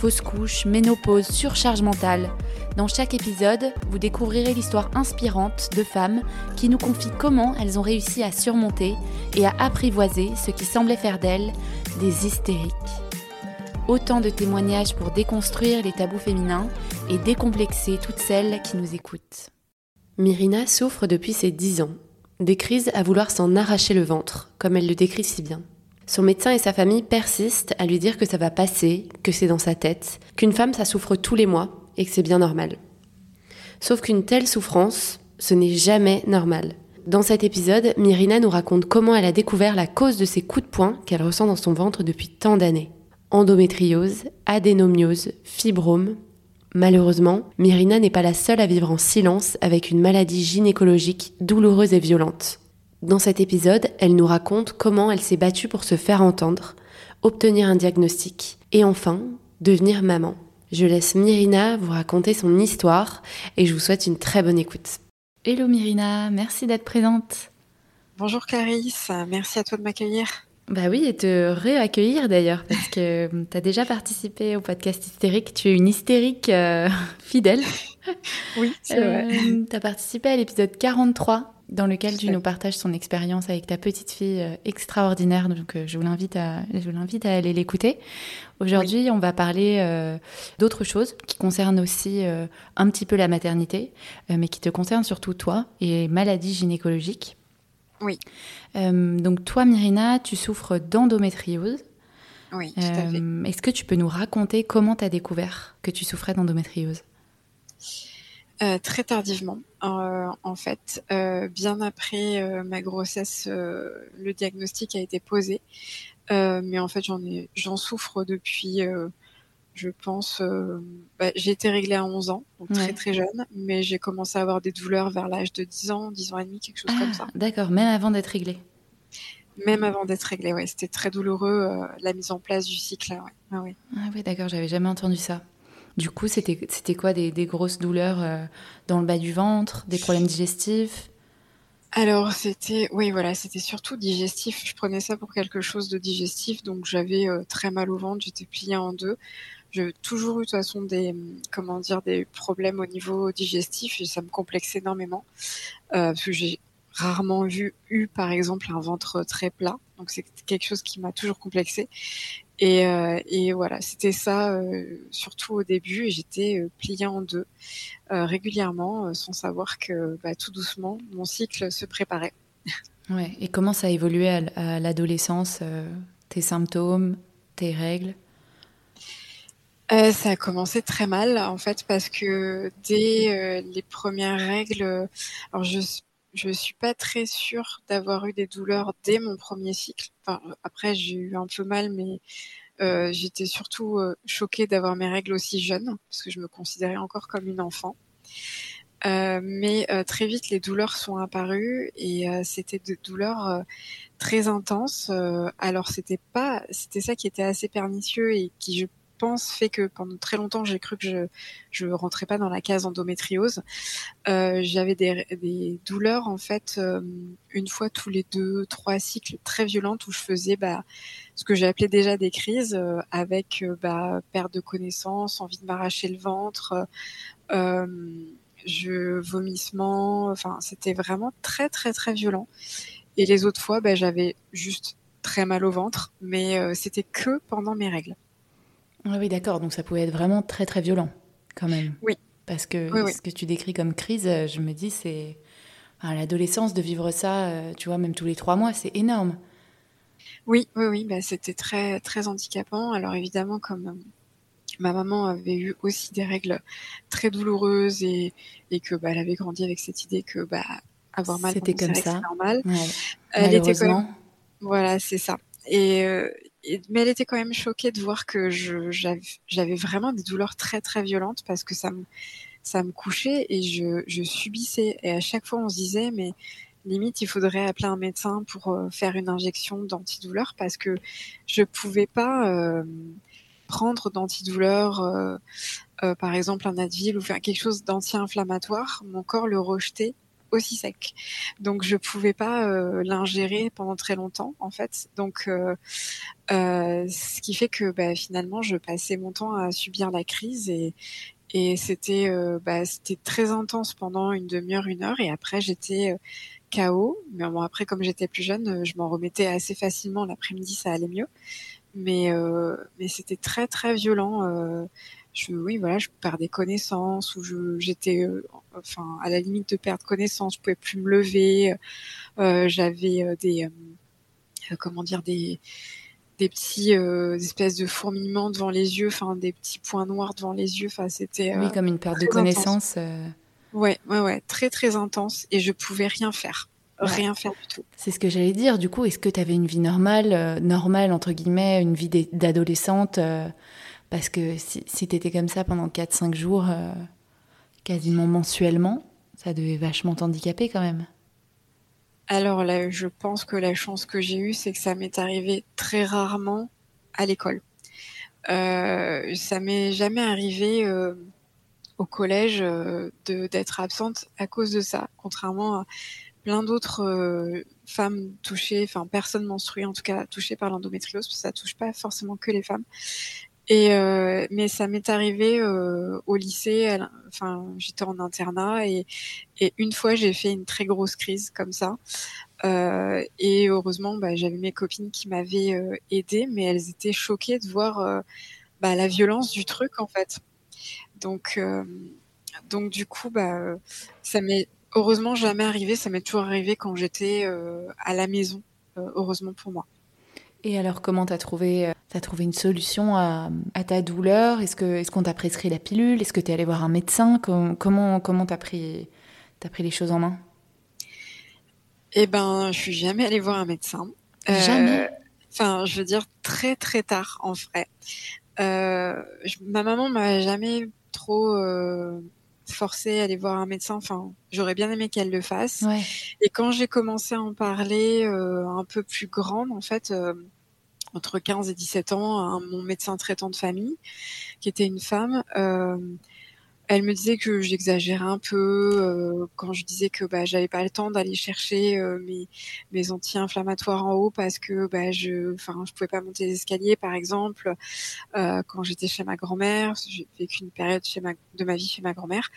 fausse couche, ménopause, surcharge mentale. Dans chaque épisode, vous découvrirez l'histoire inspirante de femmes qui nous confient comment elles ont réussi à surmonter et à apprivoiser ce qui semblait faire d'elles des hystériques. Autant de témoignages pour déconstruire les tabous féminins et décomplexer toutes celles qui nous écoutent. Myrina souffre depuis ses 10 ans. Des crises à vouloir s'en arracher le ventre, comme elle le décrit si bien. Son médecin et sa famille persistent à lui dire que ça va passer, que c'est dans sa tête, qu'une femme ça souffre tous les mois et que c'est bien normal. Sauf qu'une telle souffrance, ce n'est jamais normal. Dans cet épisode, Myrina nous raconte comment elle a découvert la cause de ces coups de poing qu'elle ressent dans son ventre depuis tant d'années. Endométriose, adénomiose, fibrome. Malheureusement, Myrina n'est pas la seule à vivre en silence avec une maladie gynécologique douloureuse et violente. Dans cet épisode, elle nous raconte comment elle s'est battue pour se faire entendre, obtenir un diagnostic et enfin devenir maman. Je laisse Myrina vous raconter son histoire et je vous souhaite une très bonne écoute. Hello Myrina, merci d'être présente. Bonjour Clarisse, merci à toi de m'accueillir. Bah oui, et te réaccueillir d'ailleurs, parce que tu as déjà participé au podcast hystérique, tu es une hystérique euh, fidèle. Oui, c'est vrai. Euh, tu as participé à l'épisode 43 dans lequel tu nous partages son expérience avec ta petite fille euh, extraordinaire. Donc, euh, je vous l'invite à, je vous l'invite à aller l'écouter. Aujourd'hui, on va parler euh, d'autres choses qui concernent aussi un petit peu la maternité, mais qui te concernent surtout toi et maladies gynécologiques. Oui. donc, toi, Myrina, tu souffres d'endométriose. Oui, tout à fait. Est-ce que tu peux nous raconter comment tu as découvert que tu souffrais d'endométriose? Euh, très tardivement, euh, en fait, euh, bien après ma grossesse, le diagnostic a été posé, mais en fait j'en ai, j'en souffre depuis, je pense, bah, j'ai été réglée à 11 ans, donc très très jeune, mais j'ai commencé à avoir des douleurs vers l'âge de 10 ans, 10 ans et demi, quelque chose comme ça. Ah, d'accord, même avant d'être réglée. Même avant d'être réglée, ouais, c'était très douloureux la mise en place du cycle, ouais. Ah, oui. Ah oui, d'accord, j'avais jamais entendu ça. Du coup, c'était quoi des, grosses douleurs euh, dans le bas du ventre, des problèmes digestifs? Alors c'était oui voilà c'était surtout digestif. Je prenais ça pour quelque chose de digestif donc j'avais euh, très mal au ventre, j'étais pliée en deux. J'ai toujours eu de toute façon des comment dire des problèmes au niveau digestif et ça me complexe énormément euh, parce que j'ai rarement vu eu par exemple un ventre très plat donc c'est quelque chose qui m'a toujours complexé et, euh, et voilà, c'était ça euh, surtout au début. Et j'étais euh, pliée en deux régulièrement, sans savoir que bah, tout doucement, mon cycle se préparait. Ouais. Et comment ça a évolué à, l'adolescence Tes symptômes, tes règles? Euh, ça a commencé très mal en fait parce que dès les premières règles, alors je je suis pas très sûre d'avoir eu des douleurs dès mon premier cycle. Enfin, après, j'ai eu un peu mal, mais euh, j'étais surtout euh, choquée d'avoir mes règles aussi jeunes, parce que je me considérais encore comme une enfant. Euh, mais euh, très vite, les douleurs sont apparues et euh, c'était des douleurs très intenses. alors, c'était pas, c'était ça qui était assez pernicieux et qui, je fait que pendant très longtemps j'ai cru que je je rentrais pas dans la case endométriose. Euh, J'avais des, des, douleurs en fait euh, une fois tous les deux trois cycles très violentes où je faisais bah, ce que j'ai appelé déjà des crises euh, avec bah, perte de connaissance, envie de m'arracher le ventre. je vomissement, enfin c'était vraiment très très très violent. Et les autres fois, bah, j'avais juste très mal au ventre, mais c'était que pendant mes règles. Ah oui, d'accord. Donc ça pouvait être vraiment très très violent, quand même. Oui. Parce que ce que tu décris comme crise, euh, je me dis, c'est à l'adolescence de vivre ça, euh, tu vois, même tous les trois mois, c'est énorme. Oui, oui, oui. Bah, c'était très très handicapant. Alors évidemment, comme euh, ma maman avait eu aussi des règles très douloureuses et, et que bah, elle avait grandi avec cette idée que bah, avoir mal c'était comme ça normal. Ouais. Elle était comme voilà, c'est ça. et, mais elle était quand même choquée de voir que j'avais vraiment des douleurs très très violentes parce que ça me ça me couchait et je, je subissais. Et à chaque fois, on se disait, mais limite, il faudrait appeler un médecin pour euh, faire une injection d'antidouleur parce que je pouvais pas euh, prendre d'antidouleur, euh, euh, par exemple un Advil ou faire quelque chose d'anti-inflammatoire. Mon corps le rejetait aussi sec. Donc je pouvais pas euh, l'ingérer pendant très longtemps en fait. Donc euh, euh, ce qui fait que bah, finalement je passais mon temps à subir la crise et, c'était bah, c'était très intense pendant une demi-heure, une heure, et après j'étais KO. Mais après comme j'étais plus jeune, je m'en remettais assez facilement. L'après-midi, ça allait mieux, mais mais c'était très très violent. Je oui voilà, je perdais connaissance ou j'étais enfin à la limite de perdre connaissance. Je pouvais plus me lever. J'avais des comment dire des des petits euh, espèces de fourmillements devant les yeux, enfin des petits points noirs devant les yeux. Enfin, c'était oui, comme une perte de connaissance. Euh... Ouais, ouais, ouais, très très intense et je pouvais rien faire. Rien faire du tout. C'est ce que j'allais dire. Du coup, est-ce que tu avais une vie normale, euh, normale entre guillemets, une vie d'adolescente euh, Parce que si, si tu étais comme ça pendant 4-5 jours, euh, quasiment mensuellement, ça devait vachement t'handicaper quand même. Alors là, je pense que la chance que j'ai eue, c'est que ça m'est arrivé très rarement à l'école. Euh, ça m'est jamais arrivé euh, au collège euh, d'être absente à cause de ça, contrairement à plein d'autres femmes touchées, enfin personnes menstruées en tout cas touchées par l'endométriose, parce que ça touche pas forcément que les femmes. Euh, mais ça m'est arrivé euh, au lycée. enfin, j'étais en internat et, une fois j'ai fait une très grosse crise comme ça. Euh, et heureusement, bah, j'avais mes copines qui m'avaient aidée, mais elles étaient choquées de voir bah, la violence du truc en fait. Donc, donc du coup, bah, ça m'est heureusement jamais arrivé. Ça m'est toujours arrivé quand j'étais à la maison. heureusement pour moi. Et alors, comment t'as trouvé, euh, as trouvé une solution à, à ta douleur? Est-ce que, est-ce qu'on t'a prescrit la pilule? Est-ce que t'es allé voir un médecin? Comment, comment t'as pris, t'as pris les choses en main? Eh ben, je suis jamais allée voir un médecin. Jamais? Euh, enfin, je veux dire très très tard en vrai. Euh, je, ma maman m'a jamais trop euh, forcée à aller voir un médecin. Enfin, j'aurais bien aimé qu'elle le fasse. Ouais. Et quand j'ai commencé à en parler euh, un peu plus grande, en fait, euh, entre 15 et 17 ans, mon médecin traitant de famille, qui était une femme, euh, elle me disait que j'exagérais un peu euh, quand je disais que bah, j'avais pas le temps d'aller chercher euh, mes, mes anti-inflammatoires en haut parce que bah, je, enfin, je pouvais pas monter les escaliers, par exemple. Euh, quand j'étais chez ma grand-mère, j'ai vécu une période chez ma, de ma vie chez ma grand-mère,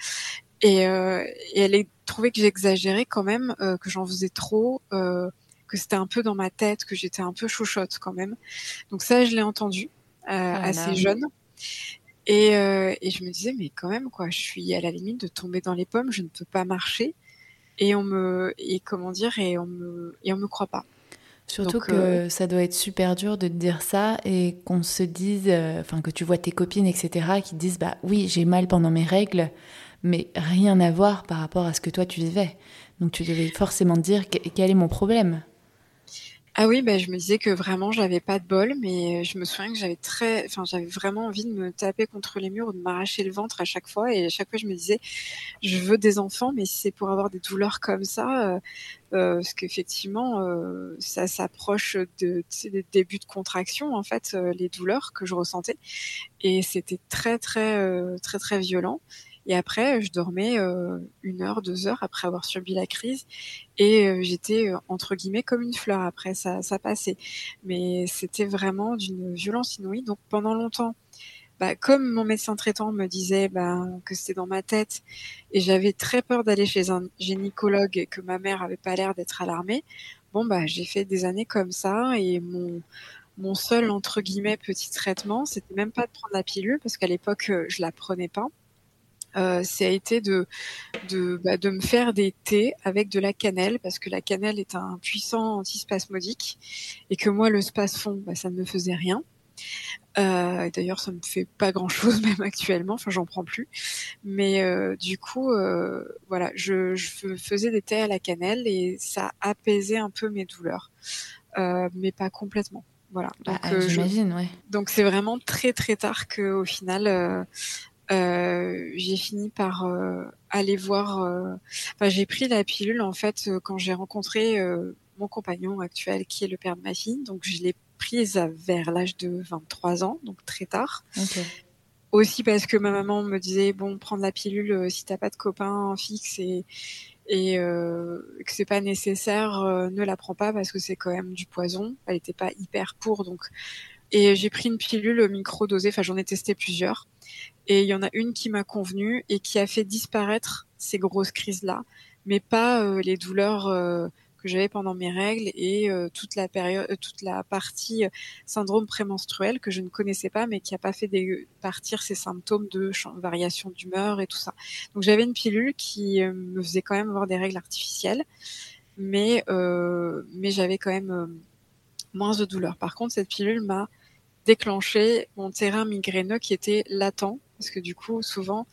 et, et elle a trouvé que j'exagérais quand même, que j'en faisais trop. que c'était un peu dans ma tête, que j'étais un peu chouchotte quand même. Donc ça, je l'ai entendu ah assez jeune. Et, euh, et, je me disais, mais quand même, quoi, je suis à la limite de tomber dans les pommes, je ne peux pas marcher. Et on me, et comment dire, et on me, et on me croit pas. Surtout Donc, que euh... ça doit être super dur de te dire ça et qu'on se dise, euh, enfin, que tu vois tes copines, etc., qui disent, bah oui, j'ai mal pendant mes règles, mais rien à voir par rapport à ce que toi tu vivais. Donc tu devais forcément te dire quel est mon problème? Ah oui, bah, je me disais que vraiment j'avais pas de bol, mais je me souviens que j'avais très, enfin j'avais vraiment envie de me taper contre les murs ou de m'arracher le ventre à chaque fois, et à chaque fois je me disais, je veux des enfants, mais c'est pour avoir des douleurs comme ça, euh, euh, parce qu'effectivement euh, ça s'approche de, des débuts de contraction en fait, euh, les douleurs que je ressentais, et c'était très très euh, très très violent. Et après, je dormais euh, une heure, deux heures après avoir subi la crise, et euh, j'étais euh, entre guillemets comme une fleur. Après, ça, ça passait, mais c'était vraiment d'une violence inouïe. Donc pendant longtemps, bah, comme mon médecin traitant me disait bah, que c'était dans ma tête, et j'avais très peur d'aller chez un gynécologue et que ma mère avait pas l'air d'être alarmée. Bon bah, j'ai fait des années comme ça, et mon mon seul entre guillemets petit traitement, c'était même pas de prendre la pilule parce qu'à l'époque je la prenais pas euh, ça a été de de, bah, de me faire des thés avec de la cannelle parce que la cannelle est un puissant antispasmodique et que moi le spasfon bah, ça ne me faisait rien. Euh, D'ailleurs, ça me fait pas grand chose même actuellement. Enfin, j'en prends plus. Mais euh, du coup, euh, voilà, je, je, faisais des thés à la cannelle et ça apaisait un peu mes douleurs, mais pas complètement. Voilà. Donc, ah, j'imagine, ouais. Donc c'est vraiment très très tard que au final euh, j'ai fini par euh, aller voir. Euh, enfin, j'ai pris la pilule en fait quand j'ai rencontré mon compagnon actuel, qui est le père de ma fille. Donc, je l'ai prise vers l'âge de 23 ans, donc très tard. Aussi parce que ma maman me disait bon, prendre la pilule si t'as pas de copain fixe et et euh, que c'est pas nécessaire, ne la prends pas parce que c'est quand même du poison. Elle était pas hyper pour, donc et j'ai pris une pilule micro-dosée, enfin j'en ai testé plusieurs. Et il y en a une qui m'a convenu et qui a fait disparaître ces grosses crises-là, mais pas euh, les douleurs euh, que j'avais pendant mes règles et euh, toute la période, toute la partie syndrome prémenstruel que je ne connaissais pas, mais qui a pas fait partir ces symptômes de variation d'humeur et tout ça. Donc j'avais une pilule qui me faisait quand même avoir des règles artificielles, mais mais j'avais quand même moins de douleurs. Par contre, cette pilule m'a déclencher mon terrain migraineux qui était latent, parce que du coup, souvent,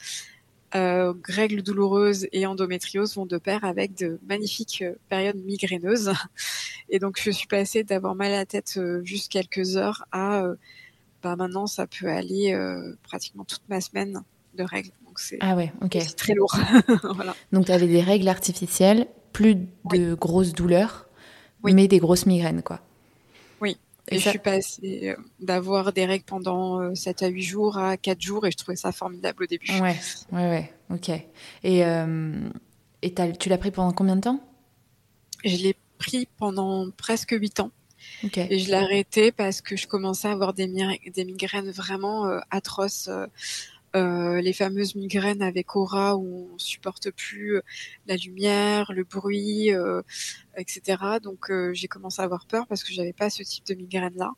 euh, règles douloureuses et endométriose vont de pair avec de magnifiques euh, périodes migraineuses. Et donc, je suis passée d'avoir mal à la tête euh, juste quelques heures à bah maintenant, ça peut aller pratiquement toute ma semaine de règles. Donc, c'est ah ouais, ok. très lourd. voilà. Donc, tu avais des règles artificielles, plus de grosses douleurs, mais des grosses migraines, quoi. Et, je suis passée euh, d'avoir des règles pendant 7 euh, à 8 jours à 4 jours et je trouvais ça formidable au début. Ouais, ouais, ouais, ok. Et, euh, et tu l'as pris pendant combien de temps? Je l'ai pris pendant presque 8 ans. Et je l'ai arrêté parce que je commençais à avoir des, des migraines vraiment atroces. Euh, les fameuses migraines avec aura où on supporte plus euh, la lumière, le bruit, euh, etc. Donc j'ai commencé à avoir peur parce que j'avais pas ce type de migraine là.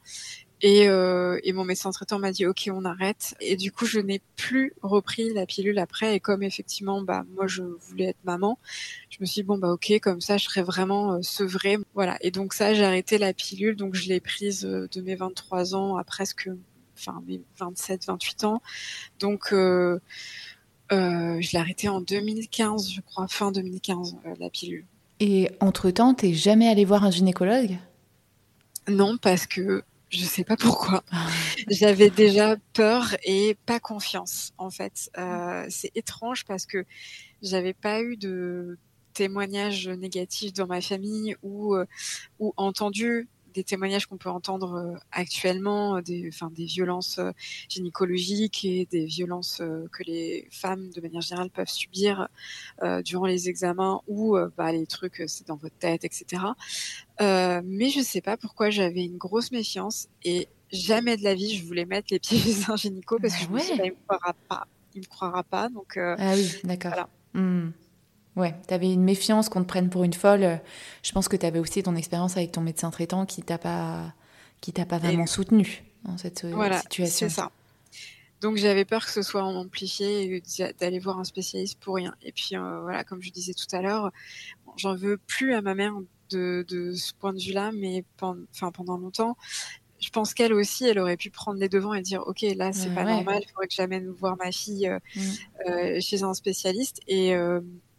Et, et mon médecin traitant m'a dit ok on arrête. Et du coup je n'ai plus repris la pilule après. Et comme effectivement bah moi je voulais être maman, je me suis dit bon bah ok comme ça je serais vraiment sevrée. Voilà. Et donc ça j'ai arrêté la pilule donc je l'ai prise de mes 23 ans à presque enfin mes 27, 28 ans. Donc euh, euh, je l'ai arrêté en 2015, je crois, fin 2015, euh, la pilule. Et entre-temps, t'es jamais allé voir un gynécologue? Non, parce que je sais pas pourquoi. Ah. J'avais déjà peur et pas confiance, en fait. c'est étrange parce que j'avais pas eu de témoignages négatifs dans ma famille ou, ou entendu des témoignages qu'on peut entendre euh, actuellement, euh, des, enfin, des violences euh, gynécologiques et des violences que les femmes, de manière générale, peuvent subir durant les examens ou bah, les trucs, c'est dans votre tête, etc. mais je sais pas pourquoi j'avais une grosse méfiance et jamais de la vie je voulais mettre les pieds chez un gynéco parce que je me suis dit, bah, il me croira pas, il me croira pas, donc. ah oui, d'accord. Hmm. Ouais, tu avais une méfiance qu'on te prenne pour une folle. Je pense que tu avais aussi ton expérience avec ton médecin traitant qui t'a pas qui t'a pas vraiment soutenu dans cette euh, voilà, situation. C'est ça. Donc j'avais peur que ce soit amplifié et d'aller voir un spécialiste pour rien. Et puis euh, voilà, comme je disais tout à l'heure, j'en veux plus à ma mère de, de ce point de vue-là, mais pendant, enfin pendant longtemps, je pense qu'elle aussi, elle aurait pu prendre les devants et dire, ok, là c'est pas normal, il faudrait que j'amène voir ma fille euh, mm. chez un spécialiste. Et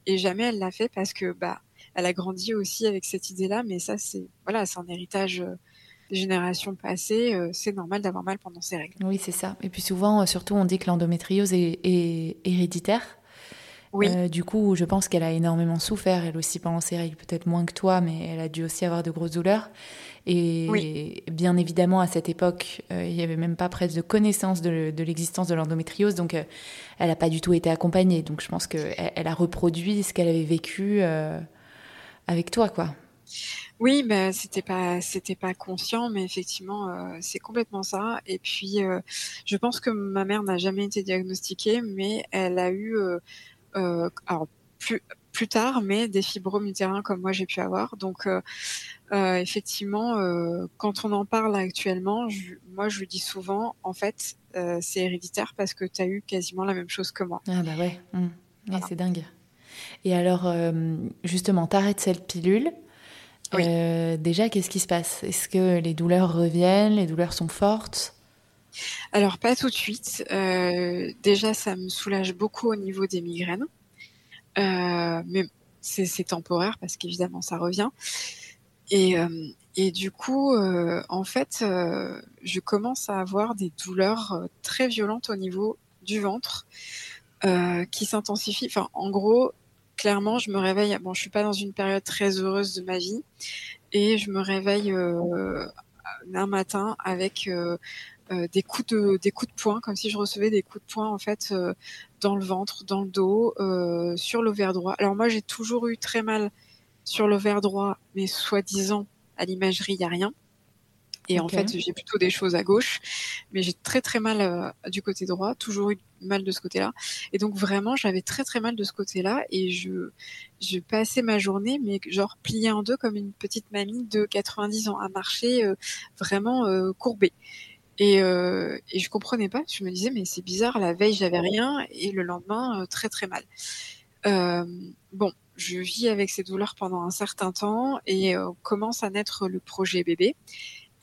et jamais elle l'a fait parce que bah elle a grandi aussi avec cette idée-là, mais ça c'est voilà, c'est un héritage euh, des générations passées. Euh, c'est normal d'avoir mal pendant ses règles. Oui, c'est ça. Et puis souvent, euh, surtout, on dit que l'endométriose est, héréditaire. Oui. du coup, je pense qu'elle a énormément souffert, elle aussi pendant ses règles, peut-être moins que toi, mais elle a dû aussi avoir de grosses douleurs. Et bien évidemment, à cette époque, euh, il n'y avait même pas presque de connaissance de, l'existence de l'endométriose, donc euh, elle n'a pas du tout été accompagnée. Donc je pense qu'elle elle a reproduit ce qu'elle avait vécu euh, avec toi, quoi. Oui, mais c'était pas c'était pas conscient, mais effectivement c'est complètement ça. Et puis je pense que ma mère n'a jamais été diagnostiquée, mais elle a eu alors plus plus tard, mais des fibromes utérins comme moi j'ai pu avoir. Donc euh, effectivement, euh, quand on en parle actuellement, moi je lui dis souvent, en fait, euh, c'est héréditaire parce que tu as eu quasiment la même chose que moi. Ah bah ouais, mmh. c'est dingue. Et alors, justement, t'arrêtes cette pilule. déjà, qu'est-ce qui se passe? Est-ce que les douleurs reviennent? Les douleurs sont fortes? Alors, pas tout de suite. déjà, ça me soulage beaucoup au niveau des migraines. mais c'est temporaire parce qu'évidemment, ça revient. Et, euh, du coup, en fait, je commence à avoir des douleurs très violentes au niveau du ventre qui s'intensifient. Enfin, en gros, clairement, je me réveille. Bon, je suis pas dans une période très heureuse de ma vie, et je me réveille euh, un matin avec euh, euh, des coups de des coups de poing, comme si je recevais des coups de poing en fait dans le ventre, dans le dos, sur l'ovaire droit. Alors moi, j'ai toujours eu très mal sur l'ovaire droit, mais soi-disant à l'imagerie, il y a rien. Et en fait, j'ai plutôt des choses à gauche, mais j'ai très très mal euh, du côté droit, toujours eu mal de ce côté-là. Et donc vraiment, j'avais très très mal de ce côté-là, et je je passais ma journée, mais genre pliée en deux comme une petite mamie de 90 ans, à marcher euh, vraiment euh, courbée. Et, euh, et je comprenais pas. Je me disais mais c'est bizarre, la veille j'avais rien, et le lendemain très très mal. bon, je vis avec ces douleurs pendant un certain temps et commence à naître le projet bébé.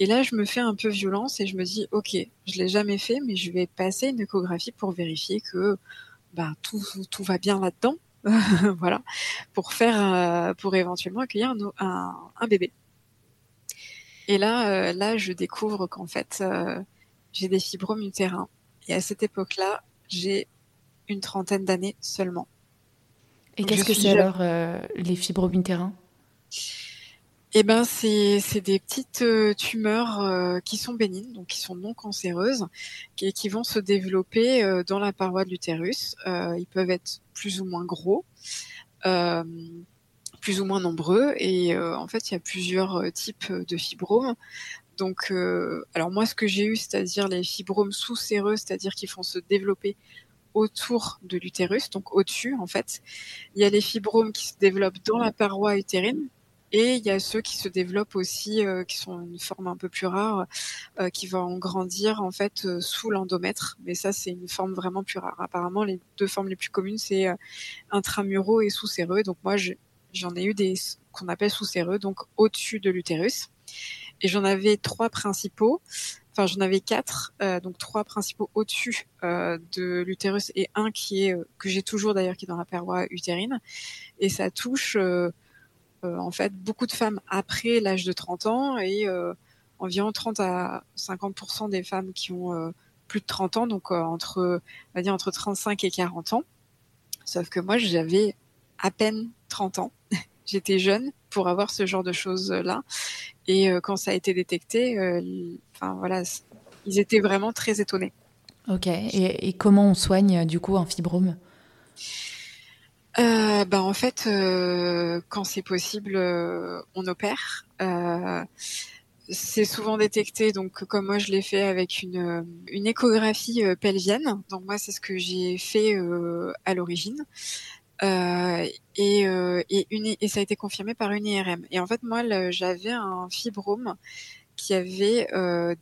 Et là, je me fais un peu violence et je me dis, ok, je l'ai jamais fait, mais je vais passer une échographie pour vérifier que bah, tout, va bien là-dedans. voilà, pour faire, euh, pour éventuellement accueillir un, bébé. Et là, euh, là, je découvre qu'en fait, euh, j'ai des fibromes utérins. Et à cette époque-là, j'ai une trentaine d'années seulement. Et qu'est-ce que c'est alors les fibromes utérins? Eh ben, c'est des petites euh, tumeurs euh, qui sont bénignes, donc qui sont non cancéreuses, qui, qui vont se développer euh, dans la paroi de l'utérus. ils peuvent être plus ou moins gros, plus ou moins nombreux, et en fait, il y a plusieurs types de fibromes. Donc, alors moi, ce que j'ai eu, c'est-à-dire les fibromes sous-séreux, c'est-à-dire qui font se développer autour de l'utérus, donc au-dessus en fait. Il y a les fibromes qui se développent dans la paroi utérine, et il y a ceux qui se développent aussi, euh, qui sont une forme un peu plus rare, euh, qui vont grandir en fait euh, sous l'endomètre. Mais ça, c'est une forme vraiment plus rare. Apparemment, les deux formes les plus communes, c'est intramuraux et sous-séreux. Donc moi, j'en ai eu des qu'on appelle sous-séreux, donc au-dessus de l'utérus. Et j'en avais trois principaux. Enfin, j'en avais quatre, donc trois principaux au-dessus de l'utérus et un qui est que j'ai toujours d'ailleurs qui est dans la paroi utérine. Et ça touche euh, en fait beaucoup de femmes après l'âge de 30 ans et euh, environ 30 à 50% des femmes qui ont euh, plus de 30 ans, donc entre, on va dire entre 35 et 40 ans. Sauf que moi, j'avais à peine 30 ans. J'étais jeune pour avoir ce genre de choses-là. Et quand ça a été détecté, enfin voilà, ils étaient vraiment très étonnés. Ok. Et, et comment on soigne du coup un fibrome? Euh, bah, en fait, euh, quand c'est possible, euh, on opère. c'est souvent détecté, donc comme moi je l'ai fait avec une, une échographie pelvienne. Donc moi c'est ce que j'ai fait à l'origine. Et, et, une, et ça a été confirmé par une IRM. Et en fait moi j'avais un fibrome qui avait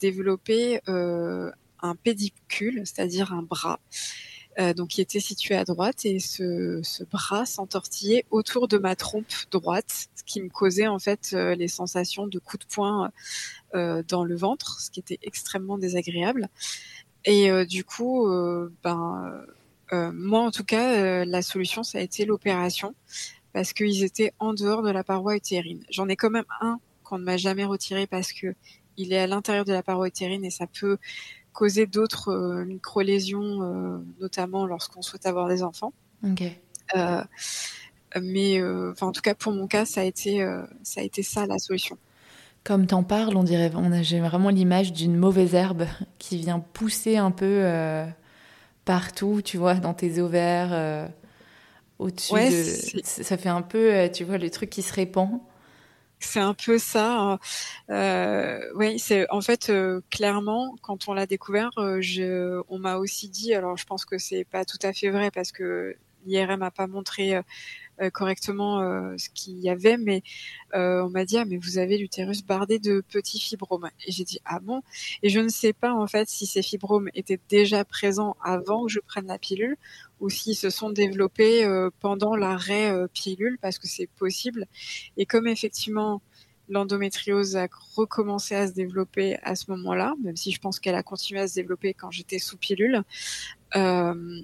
développé un pédicule, c'est-à-dire un bras. Euh, donc qui était situé à droite et ce, ce bras s'entortillait autour de ma trompe droite, ce qui me causait en fait euh, les sensations de coups de poing euh, dans le ventre, ce qui était extrêmement désagréable. Et du coup, ben moi en tout cas, la solution ça a été l'opération parce qu'ils étaient en dehors de la paroi utérine. J'en ai quand même un qu'on ne m'a jamais retiré parce que il est à l'intérieur de la paroi utérine et ça peut causer d'autres euh, micro-lésions, euh, notamment lorsqu'on souhaite avoir des enfants. Euh, mais en tout cas, pour mon cas, ça a été, ça, a été ça la solution. Comme t'en parles, on dirait, on a, j'ai vraiment l'image d'une mauvaise herbe qui vient pousser un peu partout, tu vois, dans tes ovaires, au-dessus. de... Ça fait un peu, tu vois, le truc qui se répand. C'est un peu ça. Hein. Euh, oui, c'est en fait euh, clairement quand on l'a découvert, euh, je, on m'a aussi dit. Alors, je pense que c'est pas tout à fait vrai parce que l'IRM a pas montré euh, euh, correctement euh, ce qu'il y avait, mais on m'a dit ah mais vous avez l'utérus bardé de petits fibromes. Et j'ai dit ah bon? Et je ne sais pas en fait si ces fibromes étaient déjà présents avant que je prenne la pilule ou s'ils se sont développés pendant l'arrêt pilule parce que c'est possible. Et comme effectivement l'endométriose a recommencé à se développer à ce moment-là, même si je pense qu'elle a continué à se développer quand j'étais sous pilule. Euh,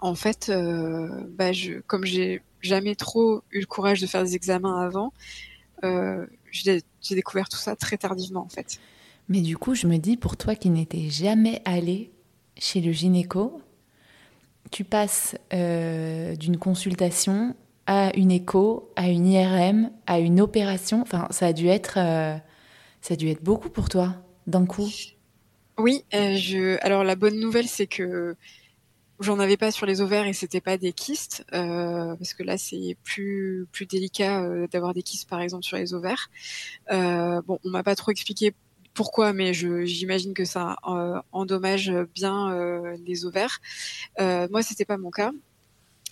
en fait, euh, bah je, comme j'ai jamais trop eu le courage de faire des examens avant, euh, j'ai découvert tout ça très tardivement en fait. Mais du coup, je me dis, pour toi qui n'étais jamais allé chez le gynéco, tu passes euh, d'une consultation à une écho, à une IRM, à une opération. Enfin, ça a dû être, euh, ça a dû être beaucoup pour toi d'un coup. Oui, je. Alors la bonne nouvelle, c'est que j'en avais pas sur les ovaires et c'était pas des kystes, parce que là c'est plus plus délicat d'avoir des kystes par exemple sur les ovaires. bon, on m'a pas trop expliqué pourquoi, mais j'imagine que ça euh, endommage bien euh, les ovaires. Euh, moi, c'était pas mon cas.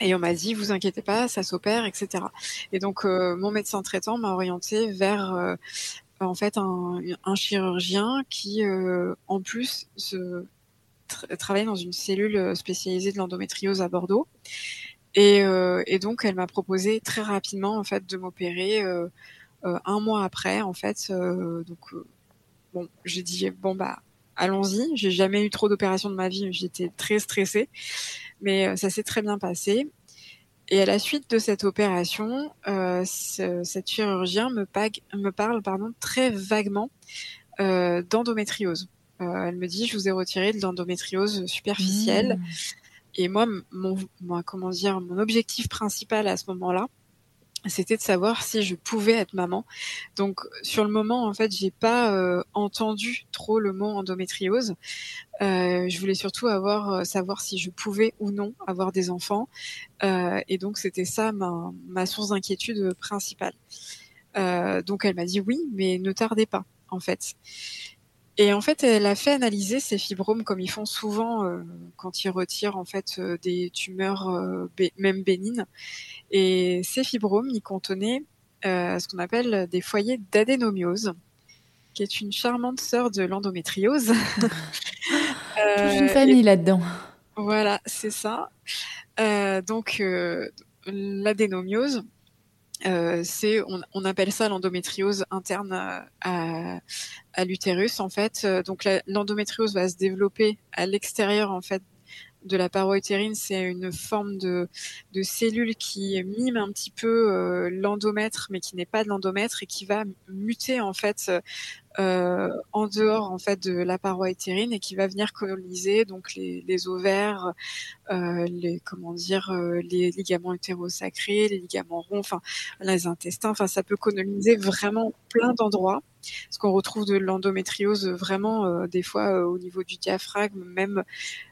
Et on m'a dit, vous inquiétez pas, ça s'opère, etc. Et donc, euh, mon médecin traitant m'a orienté vers, en fait, un, un, chirurgien qui, en plus, se travaille dans une cellule spécialisée de l'endométriose à Bordeaux. Et, et donc, elle m'a proposé très rapidement, en fait, de m'opérer un mois après, en fait. donc, bon, j'ai dit bon bah allons-y. J'ai jamais eu trop d'opérations de ma vie, j'étais très stressée, mais euh, ça s'est très bien passé. Et à la suite de cette opération, euh, cette chirurgien me, parle pardon, très vaguement euh, d'endométriose. Euh, elle me dit, je vous ai retiré de l'endométriose superficielle. Mmh. Et moi, mon, comment dire, mon objectif principal à ce moment-là, c'était de savoir si je pouvais être maman. Donc sur le moment, en fait, j'ai pas euh, entendu trop le mot endométriose. Euh, je voulais surtout avoir euh, savoir si je pouvais ou non avoir des enfants. Euh, et donc c'était ça ma, ma source d'inquiétude principale. donc elle m'a dit oui, mais ne tardez pas, en fait. Et en fait, elle a fait analyser ces fibromes comme ils font souvent euh, quand ils retirent en fait euh, des tumeurs euh, même bénignes. Et ces fibromes, ils contenaient ce qu'on appelle des foyers d'adénomiose, qui est une charmante sœur de l'endométriose. Toute une famille là-dedans. Voilà, c'est ça. donc l'adénomiose, euh, c'est on, on, appelle ça l'endométriose interne à, à, l'utérus en fait. Euh, donc l'endométriose va se développer à l'extérieur en fait de la paroi utérine, c'est une forme de, de, cellule qui mime un petit peu euh, l'endomètre, mais qui n'est pas de l'endomètre et qui va muter en fait euh, en dehors en fait de la paroi utérine et qui va venir coloniser donc les, les ovaires, euh, les comment dire, euh, les ligaments utérosacrés, les ligaments ronds, enfin les intestins, enfin ça peut coloniser vraiment plein d'endroits. Ce qu'on retrouve de l'endométriose vraiment des fois au niveau du diaphragme, même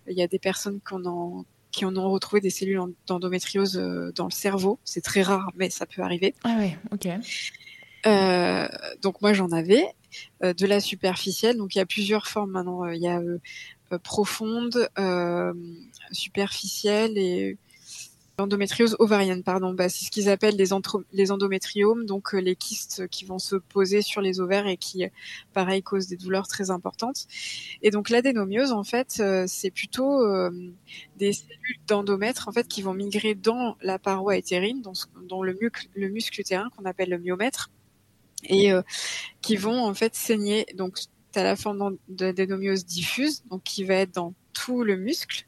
il y a des personnes qui en ont qui en ont retrouvé des cellules d'endométriose dans le cerveau. C'est très rare, mais ça peut arriver. Ah ouais, ok. Euh, donc moi j'en avais de la superficielle. Donc il y a plusieurs formes maintenant. Euh, il y a profonde, superficielle et endométriose ovarienne, pardon. Bah, c'est ce qu'ils appellent les, les endométriomes, donc les kystes qui vont se poser sur les ovaires et qui, pareil, causent des douleurs très importantes. Et donc l'adénomiose, en fait, c'est plutôt des cellules d'endomètre, en fait, qui vont migrer dans la paroi dans, dans le, le muscle utérin qu'on appelle le myomètre et euh, qui vont en fait saigner. Donc, tu as la forme d'adénomiose diffuse, donc qui va être dans tout le muscle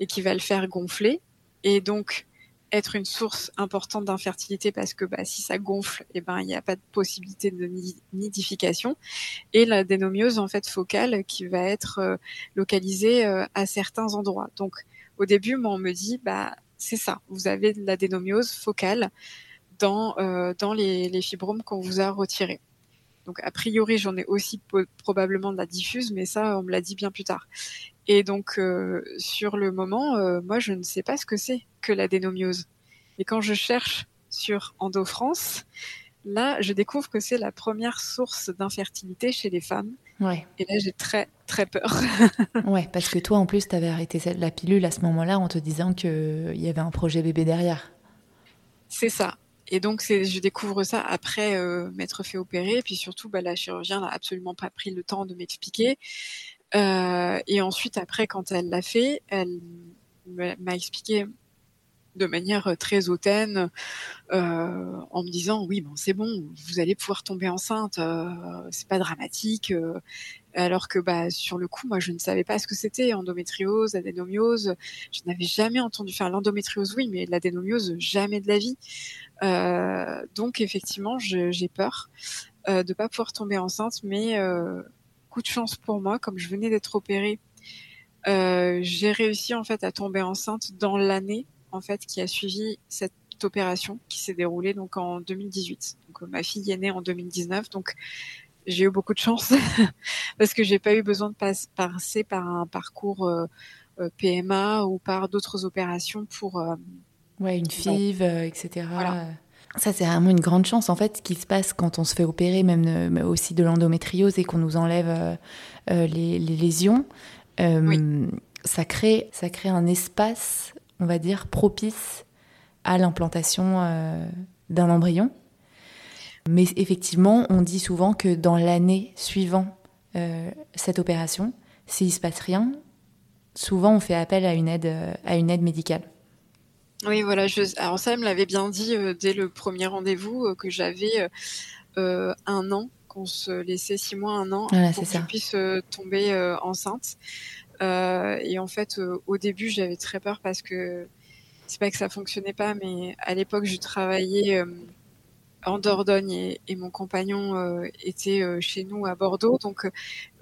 et qui va le faire gonfler et donc être une source importante d'infertilité parce que bah, si ça gonfle, et eh ben il n'y a pas de possibilité de nidification. Et la dénomiose en fait focale qui va être euh, localisée euh, à certains endroits. Donc au début, moi on me dit bah c'est ça, vous avez de la dénomiose focale dans, euh, dans les, les fibromes qu'on vous a retirés. Donc a priori, j'en ai aussi probablement de la diffuse, mais ça, on me l'a dit bien plus tard. Et donc euh, sur le moment, euh, moi, je ne sais pas ce que c'est que la dénomiose. Et quand je cherche sur EndoFrance, là, je découvre que c'est la première source d'infertilité chez les femmes. Ouais. Et là, j'ai très très peur. ouais, parce que toi, en plus, tu avais arrêté la pilule à ce moment-là en te disant qu'il y avait un projet bébé derrière. C'est ça. Et donc, je découvre ça après euh, m'être fait opérer. Et puis surtout, bah, la chirurgienne n'a absolument pas pris le temps de m'expliquer. Euh, et ensuite, après, quand elle l'a fait, elle m'a expliqué de manière euh, très hautaine, euh, en me disant oui, bon, c'est bon, vous allez pouvoir tomber enceinte, euh, c'est pas dramatique. Alors que bah sur le coup, moi, je ne savais pas ce que c'était endométriose, adénomiose. Je n'avais jamais entendu faire l'endométriose, oui, mais l'adénomiose, jamais de la vie. donc effectivement, j'ai peur. de pas pouvoir tomber enceinte, mais coup de chance pour moi, comme je venais d'être opérée, j'ai réussi en fait à tomber enceinte dans l'année en fait qui a suivi cette opération qui s'est déroulée donc en 2018. Donc ma fille est née en 2019, donc j'ai eu beaucoup de chance parce que j'ai pas eu besoin de passer par un parcours PMA ou par d'autres opérations pour ouais une FIV, etc. Ça, c'est vraiment une grande chance, en fait, qui se passe quand on se fait opérer, même euh, aussi de l'endométriose et qu'on nous enlève euh, euh, les, lésions. ça, crée, ça crée un espace, on va dire, propice à l'implantation d'un embryon. Mais effectivement, on dit souvent que dans l'année suivant cette opération, s'il ne se passe rien, souvent on fait appel à une aide, à une aide médicale. Oui, voilà. Je... Alors ça, elle me l'avait bien dit euh, dès le premier rendez-vous euh, que j'avais euh, un an, qu'on se laissait six mois, un an pour que je puisse tomber enceinte. Et en fait, au début, j'avais très peur parce que c'est pas que ça fonctionnait pas, mais à l'époque, je travaillais en Dordogne et, mon compagnon était chez nous à Bordeaux, donc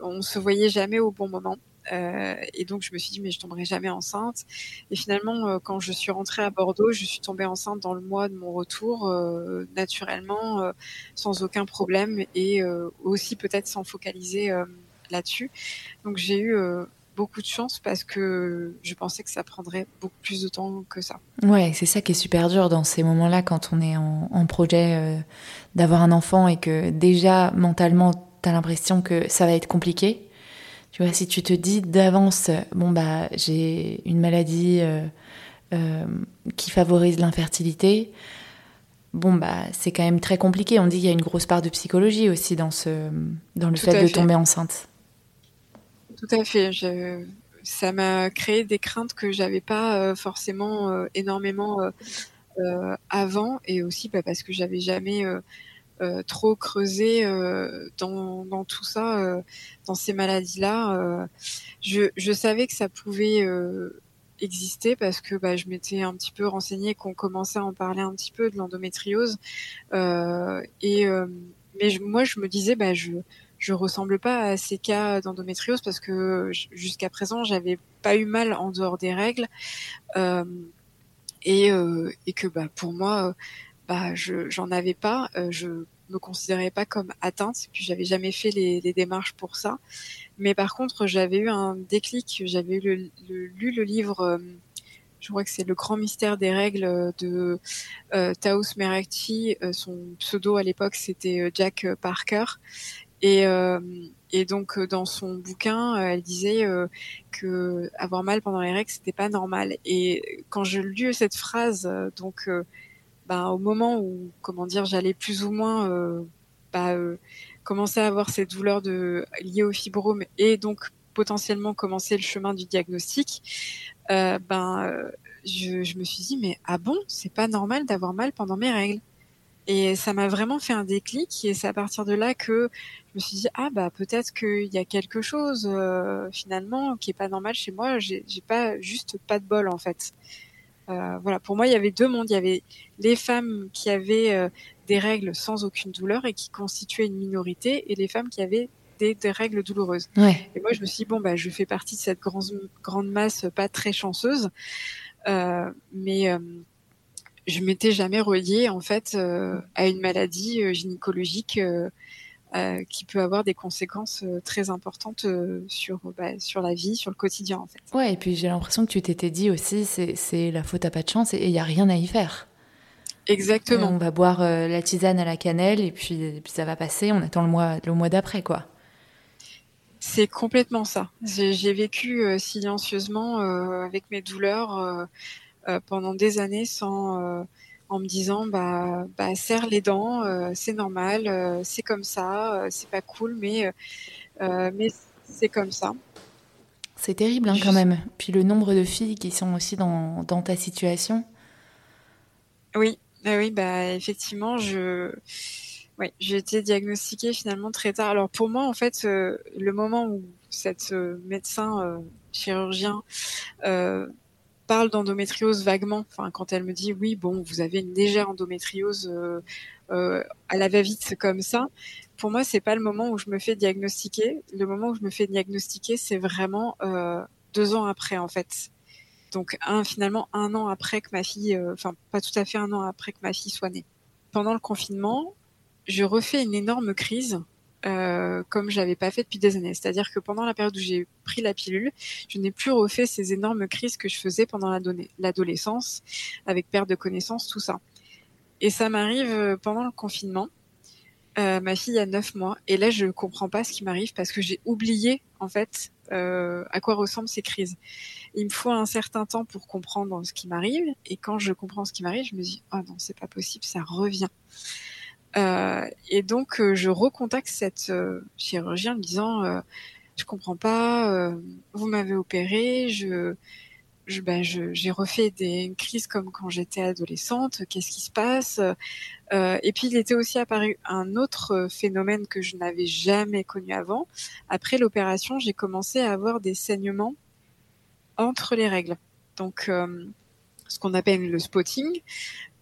on se voyait jamais au bon moment. Euh, et donc je me suis dit mais je tomberai jamais enceinte. Et finalement euh, quand je suis rentrée à Bordeaux, je suis tombée enceinte dans le mois de mon retour euh, naturellement, sans aucun problème et aussi peut-être sans focaliser là-dessus. Donc j'ai eu beaucoup de chance parce que je pensais que ça prendrait beaucoup plus de temps que ça. Ouais, c'est ça qui est super dur dans ces moments-là quand on est en, en projet d'avoir un enfant et que déjà mentalement tu as l'impression que ça va être compliqué. Tu vois, si tu te dis d'avance, bon bah j'ai une maladie euh, euh, qui favorise l'infertilité, bon bah c'est quand même très compliqué. On dit qu'il y a une grosse part de psychologie aussi dans ce, dans le fait de tomber enceinte. Tout à fait. ça m'a créé des craintes que j'avais pas euh, forcément énormément avant, et aussi bah, parce que j'avais jamais euh, trop creusé euh, dans, dans, tout ça, euh, dans ces maladies-là. Je, je, savais que ça pouvait exister parce que bah, je m'étais un petit peu renseignée, qu'on commençait à en parler un petit peu de l'endométriose. et mais moi, je me disais, bah, je je ressemble pas à ces cas d'endométriose parce que jusqu'à présent, j'avais pas eu mal en dehors des règles. et, et que bah, pour moi, bah, je j'en avais pas. Euh, je me considérais pas comme atteinte, puis j'avais jamais fait les, les, démarches pour ça. Mais par contre, j'avais eu un déclic. J'avais lu lu le livre. Euh, je crois que c'est le grand mystère des règles de euh, Taos Merakchi. Euh, son pseudo à l'époque c'était Jack Parker. Et, et donc dans son bouquin, elle disait que avoir mal pendant les règles c'était pas normal. Et quand je lu cette phrase, donc bah, au moment où, comment dire, j'allais plus ou moins euh, bah, euh, commencer à avoir ces douleurs de, liées au fibrome et donc potentiellement commencer le chemin du diagnostic, euh, ben, je, je, me suis dit, mais ah bon, c'est pas normal d'avoir mal pendant mes règles? Et ça m'a vraiment fait un déclic et c'est à partir de là que me suis dit ah bah peut-être qu'il y a quelque chose finalement qui est pas normal chez moi. J'ai pas juste pas de bol en fait. Euh, voilà, pour moi, il y avait deux mondes. Il y avait les femmes qui avaient euh, des règles sans aucune douleur et qui constituaient une minorité, et les femmes qui avaient des, règles douloureuses. Et moi, je me suis dit, bon, bah, je fais partie de cette grande, grande masse pas très chanceuse, euh, mais je m'étais jamais reliée en fait à une maladie gynécologique euh, qui peut avoir des conséquences euh, très importantes euh, sur, bah, sur la vie, sur le quotidien en fait. Ouais, et puis j'ai l'impression que tu t'étais dit aussi, c'est la faute à pas de chance et il n'y a rien à y faire. Exactement. On va boire la tisane à la cannelle et puis, puis ça va passer, on attend le mois, le mois d'après quoi. C'est complètement ça. J'ai vécu silencieusement avec mes douleurs pendant des années sans en me disant bah, bah serre les dents, euh, c'est normal, euh, c'est comme ça, euh, c'est pas cool, mais mais c'est comme ça. C'est terrible hein, quand même. Puis le nombre de filles qui sont aussi dans, dans ta situation. Oui, bah oui, bah effectivement, je oui, j'ai été diagnostiquée finalement très tard. Alors pour moi, en fait, le moment où cette médecin chirurgien parle d'endométriose vaguement, enfin quand elle me dit oui bon vous avez une légère endométriose à la va-vite comme ça, pour moi c'est pas le moment où je me fais diagnostiquer. Le moment où je me fais diagnostiquer c'est vraiment deux ans après en fait. Donc un, finalement un an après que ma fille, enfin pas tout à fait un an après que ma fille soit née. Pendant le confinement, je refais une énorme crise euh, comme je l'avais pas fait depuis des années. C'est-à-dire que pendant la période où j'ai pris la pilule, je n'ai plus refait ces énormes crises que je faisais pendant l'adolescence, avec perte de connaissance, tout ça. Et ça m'arrive euh, pendant le confinement. Euh, ma fille a 9 mois et là je comprends pas ce qui m'arrive parce que j'ai oublié en fait à quoi ressemblent ces crises. Il me faut un certain temps pour comprendre ce qui m'arrive et quand je comprends ce qui m'arrive, je me dis oh non c'est pas possible, ça revient. Euh, et donc, euh, je recontacte cette euh, chirurgien en me disant, je comprends pas, vous m'avez opéré, je, je, bah, j'ai refait des crises comme quand j'étais adolescente. Qu'est-ce qui se passe? Et puis il était aussi apparu un autre phénomène que je n'avais jamais connu avant. Après l'opération, j'ai commencé à avoir des saignements entre les règles. Donc ce qu'on appelle le spotting,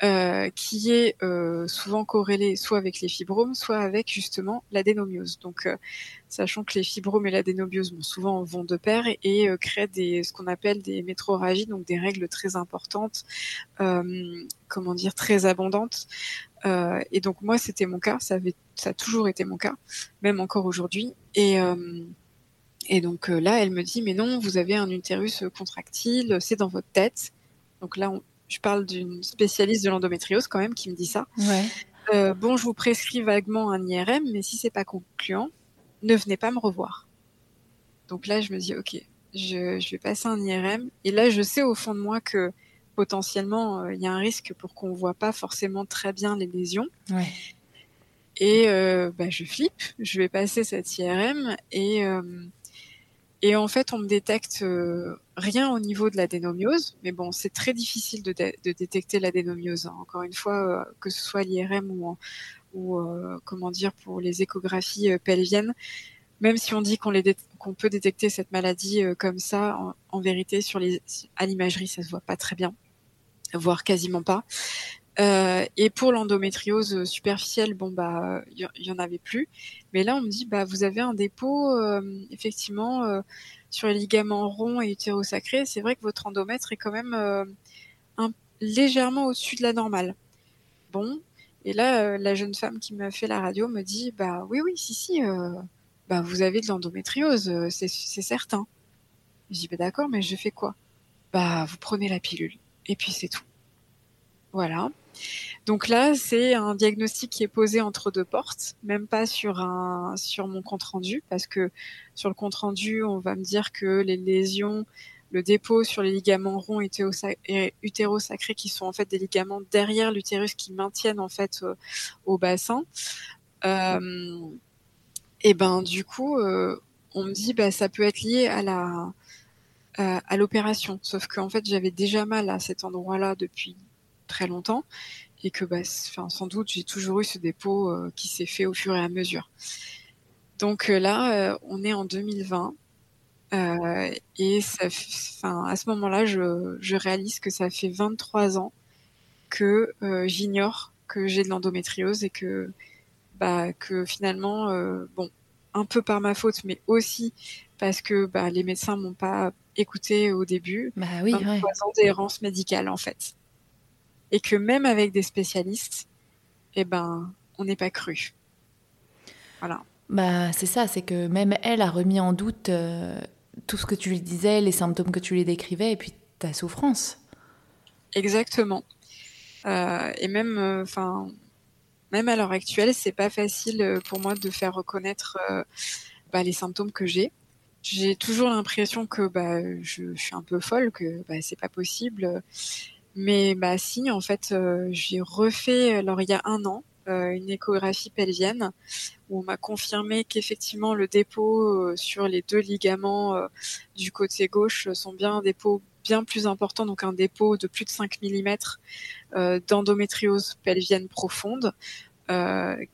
euh, qui est euh, souvent corrélé soit avec les fibromes, soit avec justement l'adénomiose. Donc, euh, sachant que les fibromes et l'adénomiose souvent vont de pair et, créent des, ce qu'on appelle des métroragies, donc des règles très importantes, comment dire, très abondantes. et donc moi, c'était mon cas, ça, avait, ça a toujours été mon cas, même encore aujourd'hui. Et et donc là, elle me dit, mais non, vous avez un utérus contractile, c'est dans votre tête. Donc là, je parle d'une spécialiste de l'endométriose quand même qui me dit ça. Euh, bon, je vous prescris vaguement un IRM, mais si c'est pas concluant, ne venez pas me revoir. Donc là, je me dis, ok, je, vais passer un IRM. Et là, je sais au fond de moi que potentiellement, euh, il y a un risque pour qu'on voit pas forcément très bien les lésions. Et euh, bah, je flippe, je vais passer cette IRM et et en fait, on me détecte euh, rien au niveau de l'adénomiose, mais bon, c'est très difficile de, détecter l'adénomiose. Hein. Encore une fois, euh, que ce soit l'IRM ou, euh, comment dire pour les échographies pelviennes, même si on dit qu'on peut détecter cette maladie comme ça, en, vérité, sur les, à l'imagerie, ça se voit pas très bien, voire quasiment pas. Euh, et pour l'endométriose superficielle, bon bah il y, en avait plus. Mais là on me dit bah vous avez un dépôt euh, effectivement euh, sur les ligaments ronds et utérosacrés. C'est vrai que votre endomètre est quand même un, légèrement au-dessus de la normale. Bon. Et là la jeune femme qui m'a fait la radio me dit bah oui oui si si bah vous avez de l'endométriose c'est certain. Je dis bah d'accord mais je fais quoi? Bah vous prenez la pilule et puis c'est tout. Voilà. Donc là, c'est un diagnostic qui est posé entre deux portes, même pas sur un sur mon compte rendu, parce que sur le compte rendu, on va me dire que les lésions, le dépôt sur les ligaments ronds et utérosacrés, qui sont en fait des ligaments derrière l'utérus qui maintiennent en fait euh, au bassin. Euh, et ben du coup, euh, on me dit bah ça peut être lié à la à l'opération, sauf qu'en fait j'avais déjà mal à cet endroit-là depuis très longtemps et que bah, sans doute j'ai toujours eu ce dépôt euh, qui s'est fait au fur et à mesure. Donc euh, là, euh, on est en 2020 et ça, à ce moment-là, je, je, réalise que ça fait 23 ans que j'ignore que j'ai de l'endométriose et que bah, que finalement, bon, un peu par ma faute, mais aussi parce que bah, les médecins m'ont pas écouté au début. Bah oui, 23 ans d'errance médicale en fait et que même avec des spécialistes, eh ben, on n'est pas cru. Voilà. Bah, c'est ça, c'est que même elle a remis en doute euh, tout ce que tu lui disais, les symptômes que tu lui décrivais, et puis ta souffrance. Exactement. Euh, et même, euh, enfin, même à l'heure actuelle, c'est pas facile pour moi de faire reconnaître bah, les symptômes que j'ai. J'ai toujours l'impression que bah, je, je, suis un peu folle, que bah, c'est pas possible. Mais bah si, en fait, euh, j'ai refait, alors il y a un an, euh, une échographie pelvienne où on m'a confirmé qu'effectivement le dépôt euh, sur les deux ligaments du côté gauche sont bien un dépôt bien plus important, donc un dépôt de plus de 5 mm d'endométriose pelvienne profonde.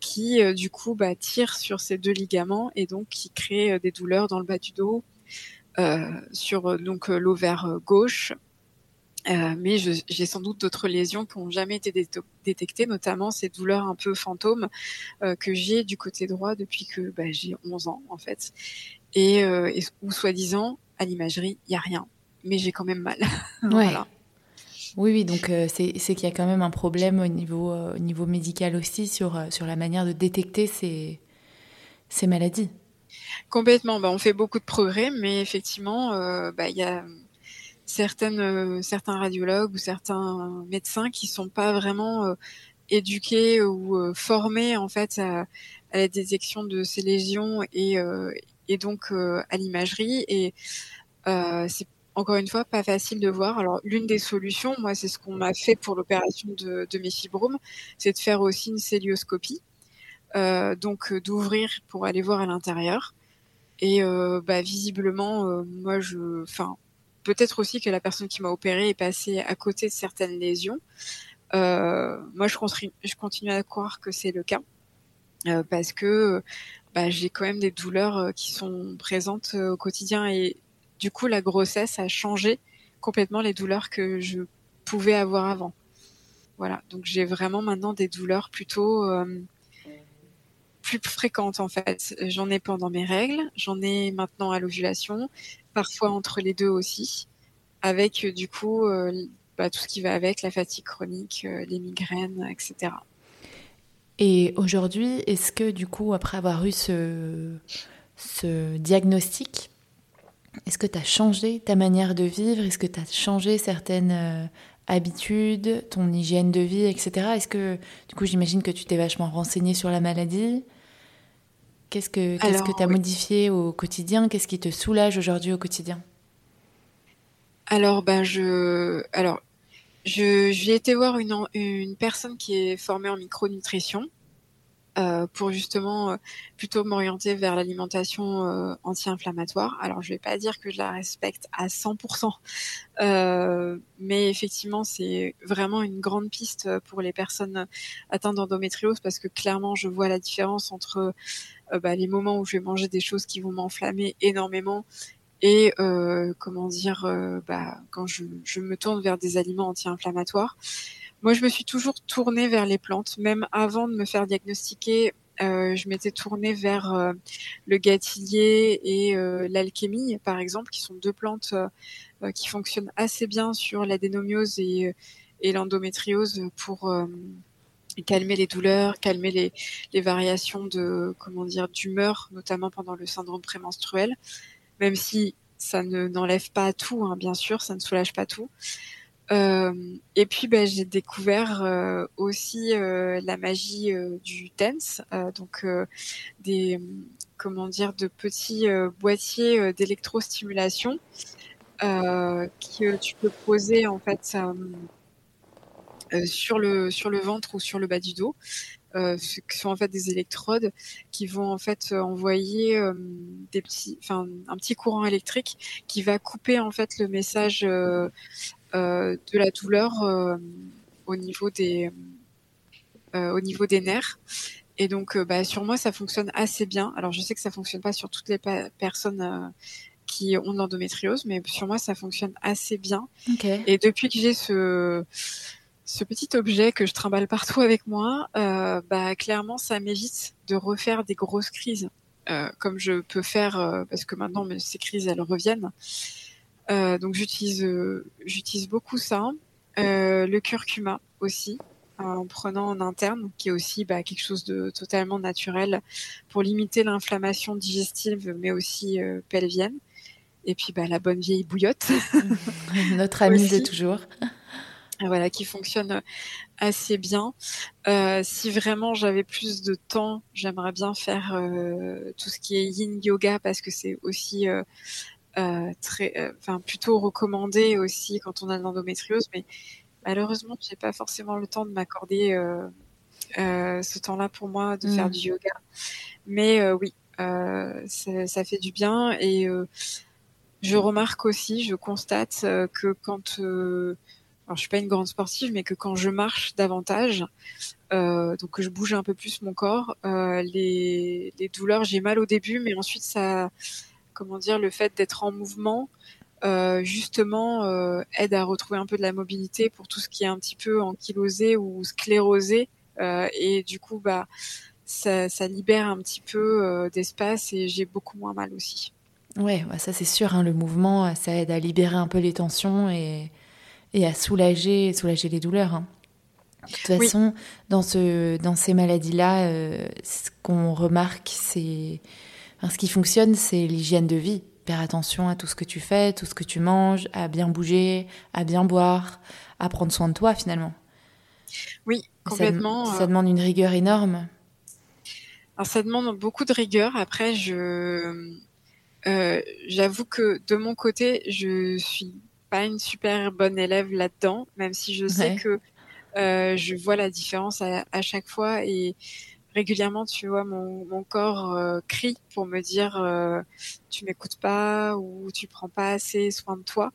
qui du coup bah, tire sur ces deux ligaments et donc qui crée des douleurs dans le bas du dos, sur donc l'ovaire gauche Euh, mais j'ai sans doute d'autres lésions qui n'ont jamais été détectées, notamment ces douleurs un peu fantômes euh, que j'ai du côté droit depuis que bah, j'ai 11 ans en fait. Et, euh, et où soi-disant, à l'imagerie, il n'y a rien. Mais j'ai quand même mal. voilà. Oui, oui, donc euh, c'est qu'il y a quand même un problème au niveau, au niveau médical aussi sur, sur la manière de détecter ces, ces maladies. Complètement. Bah, on fait beaucoup de progrès, mais effectivement, bah, il y a certaines, euh, certains radiologues ou certains médecins qui sont pas vraiment euh, éduqués ou euh, formés en fait à, la détection de ces lésions et, et donc à l'imagerie et c'est encore une fois pas facile de voir. Alors l'une des solutions, moi c'est ce qu'on m'a fait pour l'opération de, de, mes fibromes, c'est de faire aussi une célioscopie, donc d'ouvrir pour aller voir à l'intérieur. Et bah, visiblement, moi je, enfin peut-être aussi que la personne qui m'a opéré est passée à côté de certaines lésions. Euh, moi, je continue, à croire que c'est le cas euh, parce que bah, j'ai quand même des douleurs euh, qui sont présentes au quotidien et du coup, la grossesse a changé complètement les douleurs que je pouvais avoir avant. Voilà, donc j'ai vraiment maintenant des douleurs plutôt plus fréquentes en fait. J'en ai pendant mes règles, j'en ai maintenant à l'ovulation, parfois entre les deux aussi, avec euh, du coup euh, bah, tout ce qui va avec, la fatigue chronique, euh, les migraines, etc. Et aujourd'hui, est-ce que du coup, après avoir eu ce, ce diagnostic, est-ce que tu as changé ta manière de vivre? Est-ce que tu as changé certaines habitudes, ton hygiène de vie, etc. Est-ce que, du coup, j'imagine que tu t'es vachement renseigné sur la maladie? Qu'est-ce que tu as modifié au quotidien? Qu'est-ce qui te soulage aujourd'hui au quotidien? Alors, ben, je, alors, je, j'ai été voir une, une personne qui est formée en micronutrition euh, pour justement euh, plutôt m'orienter vers l'alimentation euh, anti-inflammatoire. Alors, je vais pas dire que je la respecte à 100%, mais effectivement, c'est vraiment une grande piste pour les personnes atteintes d'endométriose parce que clairement, je vois la différence entre euh, bah, les moments où je vais manger des choses qui vont m'enflammer énormément et euh, comment dire euh, bah, quand je, je, me tourne vers des aliments anti-inflammatoires. Moi, je me suis toujours tournée vers les plantes, même avant de me faire diagnostiquer. Euh, je m'étais tournée vers euh, le gâtillier et euh, l'alchémie, par exemple, qui sont deux plantes qui fonctionnent assez bien sur l'adénomiose et, et l'endométriose pour calmer les douleurs, calmer les, les variations de comment dire d'humeur, notamment pendant le syndrome prémenstruel, même si ça ne n'enlève pas tout, hein, bien sûr, ça ne soulage pas tout. Euh, et puis ben, j'ai découvert euh, aussi euh, la magie du TENS, euh, donc des comment dire de petits boîtiers d'électrostimulation que tu peux poser en fait sur le sur le ventre ou sur le bas du dos, euh, qui sont en fait des électrodes qui vont en fait envoyer des petits, enfin un petit courant électrique qui va couper en fait le message de la douleur au niveau des au niveau des nerfs. Et donc, bah, sur moi, ça fonctionne assez bien. Alors, je sais que ça fonctionne pas sur toutes les personnes qui ont de l'endométriose, mais sur moi, ça fonctionne assez bien. Okay. Et depuis que j'ai ce ce petit objet que je trimballe partout avec moi, euh, bah, clairement, ça m'évite de refaire des grosses crises, euh, comme je peux faire, euh, parce que maintenant, ces crises, elles reviennent. Euh, donc, j'utilise, euh, j'utilise beaucoup ça. Euh, le curcuma aussi, en prenant en interne, qui est aussi bah, quelque chose de totalement naturel pour limiter l'inflammation digestive, mais aussi pelvienne. Et puis, bah, la bonne vieille bouillotte. Notre amie de toujours voilà, qui fonctionne assez bien. Euh, si vraiment j'avais plus de temps, j'aimerais bien faire euh, tout ce qui est Yin Yoga parce que c'est aussi très, euh, enfin plutôt recommandé aussi quand on a l'endométriose. Mais malheureusement, j'ai pas forcément le temps de m'accorder ce temps-là pour moi de faire mmh. du yoga. Mais oui, ça, ça, fait du bien et je remarque aussi, je constate que quand alors je suis pas une grande sportive, mais que quand je marche davantage, euh, donc que je bouge un peu plus mon corps, euh, les, les, douleurs, j'ai mal au début, mais ensuite ça, comment dire, le fait d'être en mouvement justement aide à retrouver un peu de la mobilité pour tout ce qui est un petit peu ankylosé ou sclérosé. et du coup, bah, ça, ça libère un petit peu d'espace et j'ai beaucoup moins mal aussi. Ouais, bah, ça c'est sûr, hein, le mouvement, ça aide à libérer un peu les tensions et, et à soulager, soulager les douleurs. Hein. De toute façon, dans, ce, dans ces maladies-là, euh, ce qu'on remarque, c'est. Ce qui fonctionne, c'est l'hygiène de vie. Faire attention à tout ce que tu fais, tout ce que tu manges, à bien bouger, à bien boire, à prendre soin de toi finalement. Oui, complètement. Ça, ça demande une rigueur énorme. Alors, ça demande beaucoup de rigueur. Après, je. Euh, j'avoue que de mon côté, je suis pas une super bonne élève là-dedans, même si je sais que euh, je vois la différence à, à, chaque fois et régulièrement, tu vois, mon, mon corps euh, crie pour me dire euh, tu m'écoutes pas ou tu prends pas assez soin de toi.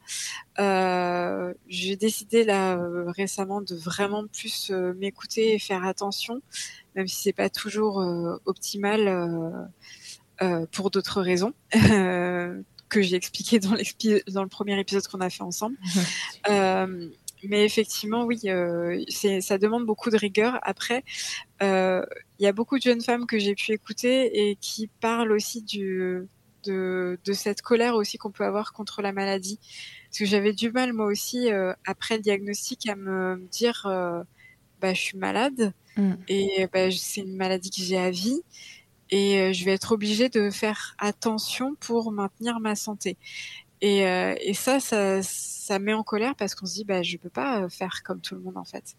Euh, j'ai décidé là récemment de vraiment plus m'écouter et faire attention, même si c'est pas toujours optimal pour d'autres raisons que j'ai expliqué dans, dans, le premier épisode qu'on a fait ensemble. mais effectivement, oui, euh, ça demande beaucoup de rigueur. Après, euh, il y a beaucoup de jeunes femmes que j'ai pu écouter et qui parlent aussi du, de, de cette colère aussi qu'on peut avoir contre la maladie. Parce que j'avais du mal, moi aussi, euh, après le diagnostic, à me dire, euh, bah, je suis malade mm. et bah, c'est une maladie que j'ai à vie et euh, je vais être obligée de faire attention pour maintenir ma santé. Et, euh, et ça, ça, ça, met en colère parce qu'on se dit, bah, je peux pas euh, faire comme tout le monde en fait.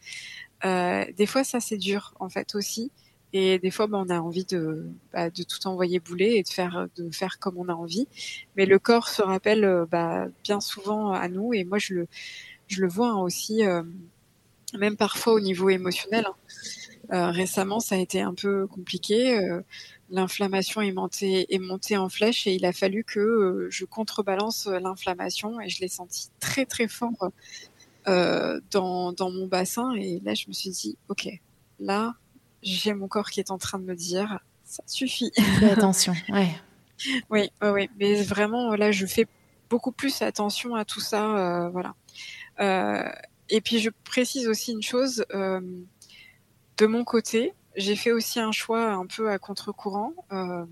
Euh, des fois, ça c'est dur en fait aussi. Et des fois, bah, on a envie de, bah, de tout envoyer bouler et de faire, de faire comme on a envie. Mais le corps se rappelle bah, bien souvent à nous. Et moi, je le, je le vois hein, aussi, euh, même parfois au niveau émotionnel. Hein. Euh, récemment, ça a été un peu compliqué. Euh, l'inflammation est montée, est montée en flèche et il a fallu que euh, je contrebalance l'inflammation et je l'ai senti très très fort dans, dans mon bassin. Et là, je me suis dit, ok, là, j'ai mon corps qui est en train de me dire, ça suffit. Fais attention, ouais. oui, oui, mais vraiment, là, je fais beaucoup plus attention à tout ça, voilà. et puis, je précise aussi une chose. Euh, de mon côté, j'ai fait aussi un choix un peu à contre-courant. Euh,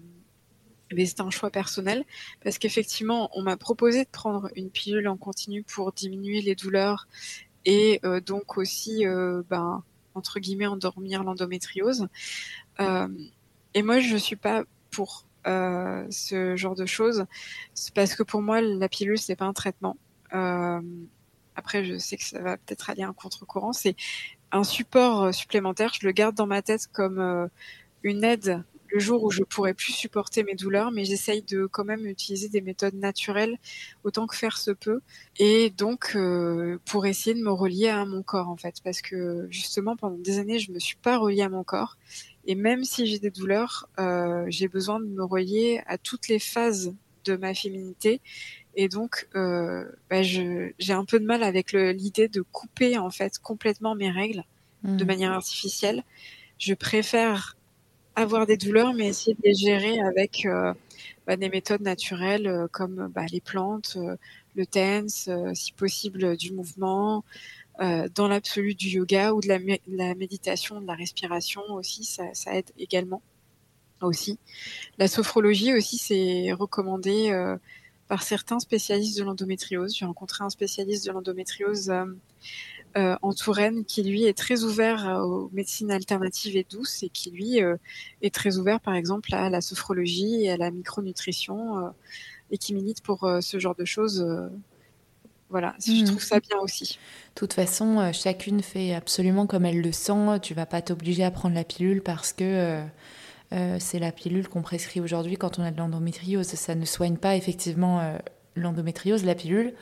mais c'est un choix personnel parce qu'effectivement, on m'a proposé de prendre une pilule en continu pour diminuer les douleurs et euh, donc aussi, euh, ben, entre guillemets, endormir l'endométriose. Et moi, je suis pas pour ce genre de choses parce que pour moi, la pilule, c'est pas un traitement. Après, je sais que ça va peut-être aller à contre-courant. C'est un support euh, supplémentaire. Je le garde dans ma tête comme euh, une aide le jour où je pourrais plus supporter mes douleurs, mais j'essaye de quand même utiliser des méthodes naturelles autant que faire se peut, et donc euh, pour essayer de me relier à mon corps en fait, parce que justement pendant des années je me suis pas reliée à mon corps, et même si j'ai des douleurs, j'ai besoin de me relier à toutes les phases de ma féminité, et donc euh, bah, j'ai un peu de mal avec l'idée de couper en fait complètement mes règles de mmh. manière artificielle. Je préfère avoir des douleurs, mais essayer de les gérer avec euh, bah, des méthodes naturelles euh, comme bah, les plantes, le tense, si possible du mouvement, dans l'absolu du yoga ou de la, la, méditation, de la respiration aussi, ça, ça aide également aussi. La sophrologie aussi, c'est recommandé par certains spécialistes de l'endométriose. J'ai rencontré un spécialiste de l'endométriose euh, en Touraine qui lui est très ouvert euh, aux médecines alternatives et douces et qui lui euh, est très ouvert par exemple à la sophrologie et à la micronutrition euh, et qui milite pour euh, ce genre de choses. voilà, mmh. je trouve ça bien aussi. De toute façon, chacune fait absolument comme elle le sent. Tu vas pas t'obliger à prendre la pilule parce que c'est la pilule qu'on prescrit aujourd'hui quand on a de l'endométriose. Ça ne soigne pas effectivement l'endométriose, la pilule.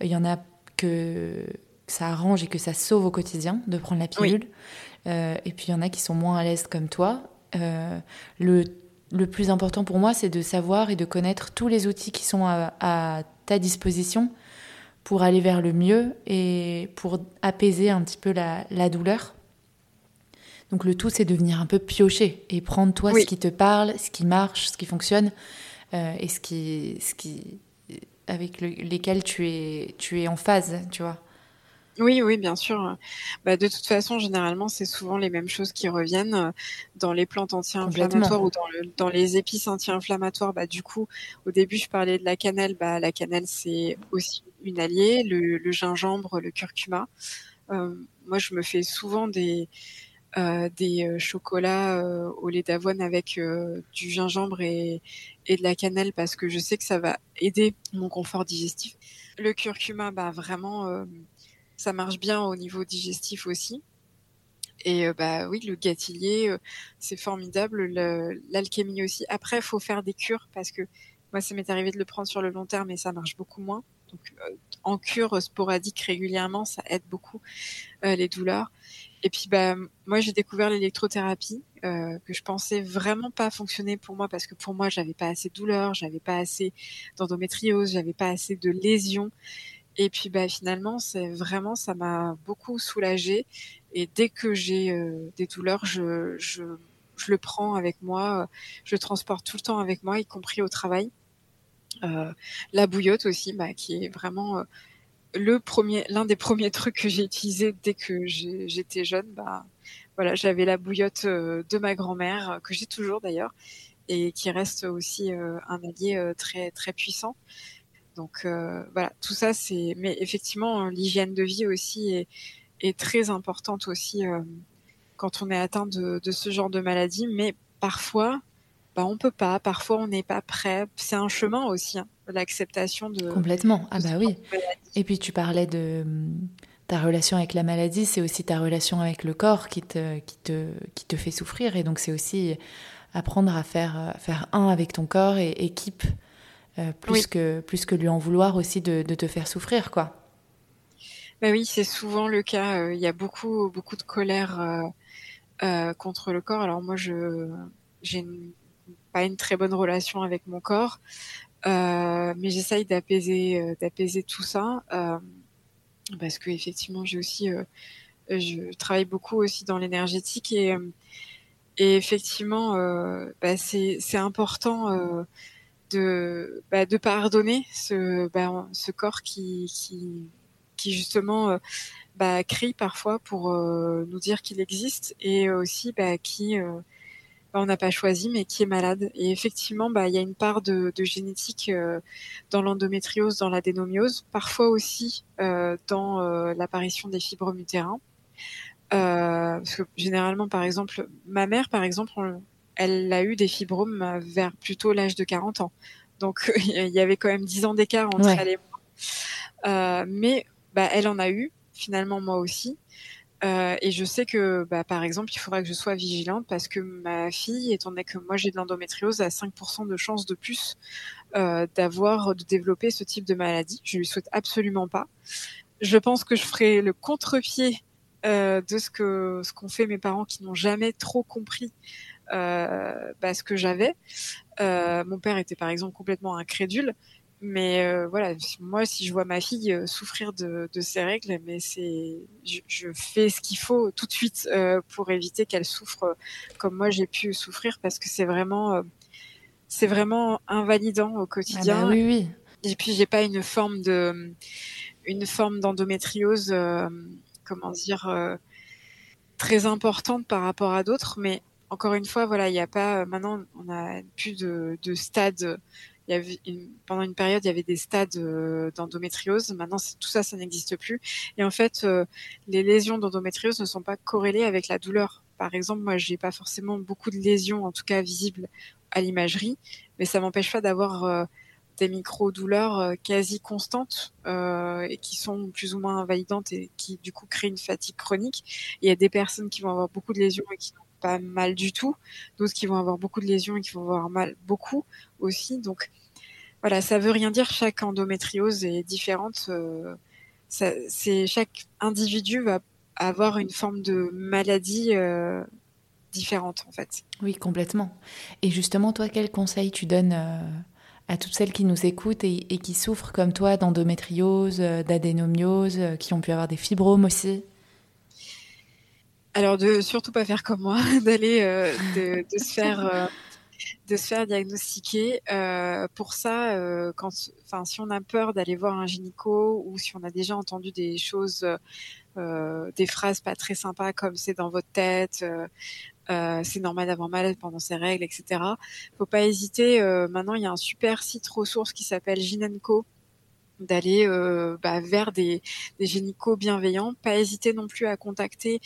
Il y en a que ça arrange et que ça sauve au quotidien de prendre la pilule. Oui. Euh, et puis il y en a qui sont moins à l'aise comme toi. Euh, le, le, plus important pour moi, c'est de savoir et de connaître tous les outils qui sont à, à, ta disposition pour aller vers le mieux et pour apaiser un petit peu la, la douleur. Donc le tout, c'est de venir un peu piocher et prendre toi oui. ce qui te parle, ce qui marche, ce qui fonctionne euh, et ce qui, ce qui avec lesquels tu es, tu es en phase, tu vois. Oui, oui, bien sûr. Bah, de toute façon, généralement, c'est souvent les mêmes choses qui reviennent euh, dans les plantes anti-inflammatoires ou dans, le, dans, les épices anti-inflammatoires. Bah, du coup, au début, je parlais de la cannelle. Bah, la cannelle, c'est aussi une alliée. Le, le, gingembre, le curcuma. Euh, moi, je me fais souvent des, euh, des euh, chocolats euh, au lait d'avoine avec du gingembre et, et, de la cannelle parce que je sais que ça va aider mon confort digestif. Le curcuma, bah vraiment, ça marche bien au niveau digestif aussi. Et bah oui, le gâtillier, c'est formidable. L'alchimie aussi. Après, faut faire des cures parce que moi, ça m'est arrivé de le prendre sur le long terme et ça marche beaucoup moins. Donc, en cure sporadique régulièrement, ça aide beaucoup les douleurs. Et puis bah moi j'ai découvert l'électrothérapie euh, que je pensais vraiment pas fonctionner pour moi parce que pour moi j'avais pas assez de douleur, j'avais pas assez d'endométriose, j'avais pas assez de lésions. Et puis bah finalement c'est vraiment ça m'a beaucoup soulagée et dès que j'ai euh, des douleurs je, je je le prends avec moi, je le transporte tout le temps avec moi, y compris au travail. Euh, la bouillotte aussi, bah, qui est vraiment euh, le premier, l'un des premiers trucs que j'ai utilisé dès que j'étais jeune, bah voilà, j'avais la bouillotte euh, de ma grand-mère que j'ai toujours d'ailleurs et qui reste aussi euh, un allié euh, très très puissant. Donc voilà, tout ça c'est, mais effectivement l'hygiène de vie aussi est, est très importante aussi quand on est atteint de, de ce genre de maladie, mais parfois bah, on peut pas, parfois on n'est pas prêt. C'est un chemin aussi, hein, l'acceptation de. Complètement. Ah bah oui. Et puis tu parlais de hum, ta relation avec la maladie, c'est aussi ta relation avec le corps qui te, qui te, qui te fait souffrir. Et donc c'est aussi apprendre à faire, faire un avec ton corps et équipe, euh, plus, que, plus que lui en vouloir aussi de, de te faire souffrir, quoi. Bah oui, c'est souvent le cas. Euh, il y a beaucoup, beaucoup de colère euh, contre le corps. Alors moi, je j'ai une pas une très bonne relation avec mon corps, euh, mais j'essaye d'apaiser, euh, d'apaiser tout ça euh, parce que effectivement j'ai aussi, je travaille beaucoup aussi dans l'énergétique et et effectivement, bah, c'est c'est important de bah, de pardonner ce bah, ce corps qui qui qui justement bah, crie parfois pour nous dire qu'il existe et aussi bah, qui bah, on n'a pas choisi, mais qui est malade. Et effectivement, bah, il y a une part de, génétique euh, dans l'endométriose, dans l'adénomiose, parfois aussi euh, dans euh, l'apparition des fibromes utérins. parce que généralement, par exemple, ma mère, par exemple, elle a eu des fibromes vers plutôt l'âge de 40 ans. Donc, il y avait quand même 10 ans d'écart entre elle et moi. mais bah, elle en a eu, finalement moi aussi. Euh, et je sais que, bah, par exemple, il faudra que je sois vigilante parce que ma fille, étant donné que moi j'ai de l'endométriose, a 5% de chance de plus euh, d'avoir, de développer ce type de maladie. Je lui souhaite absolument pas. Je pense que je ferai le contre-pied euh, de ce que ce qu'ont fait mes parents qui n'ont jamais trop compris bah, ce que j'avais. Mon père était par exemple complètement incrédule. Mais euh, voilà, moi, si je vois ma fille euh, souffrir de, de ces règles, mais c'est, je, je, fais ce qu'il faut tout de suite euh, pour éviter qu'elle souffre comme moi j'ai pu souffrir, parce que c'est vraiment, c'est vraiment invalidant au quotidien. Ah bah oui, oui. Et puis j'ai pas une forme de, une forme d'endométriose, comment dire, très importante par rapport à d'autres, mais encore une fois, voilà, il n'y a pas, maintenant, on a plus de, de stade il y avait pendant une période, il y avait des stades euh, d'endométriose. Maintenant, tout ça, ça n'existe plus. Et en fait, euh, les lésions d'endométriose ne sont pas corrélées avec la douleur. Par exemple, moi, j'ai pas forcément beaucoup de lésions, en tout cas visibles à l'imagerie, mais ça m'empêche pas d'avoir euh, des micro-douleurs quasi constantes et qui sont plus ou moins invalidantes et qui du coup créent une fatigue chronique. il y a des personnes qui vont avoir beaucoup de lésions et qui n'ont pas mal du tout, d'autres qui vont avoir beaucoup de lésions et qui vont avoir mal beaucoup aussi. Donc voilà, ça veut rien dire. Chaque endométriose est différente. Euh, c'est chaque individu va avoir une forme de maladie euh, différente en fait. Oui, complètement. Et justement, toi, quel conseil tu donnes euh, à toutes celles qui nous écoutent et, et qui souffrent comme toi d'endométriose, d'adénomiose, qui ont pu avoir des fibromes aussi? Alors de surtout pas faire comme moi, d'aller euh, de, de, se faire euh, de se faire diagnostiquer. Euh, pour ça, euh, quand, enfin, si on a peur d'aller voir un gynéco ou si on a déjà entendu des choses, des phrases pas très sympas comme c'est dans votre tête, c'est normal d'avoir mal pendant ses règles, etc. Faut pas hésiter. maintenant, il y a un super site ressource qui s'appelle Ginenco d'aller euh, bah, vers des, des génicaux bienveillants. Pas hésiter non plus à contacter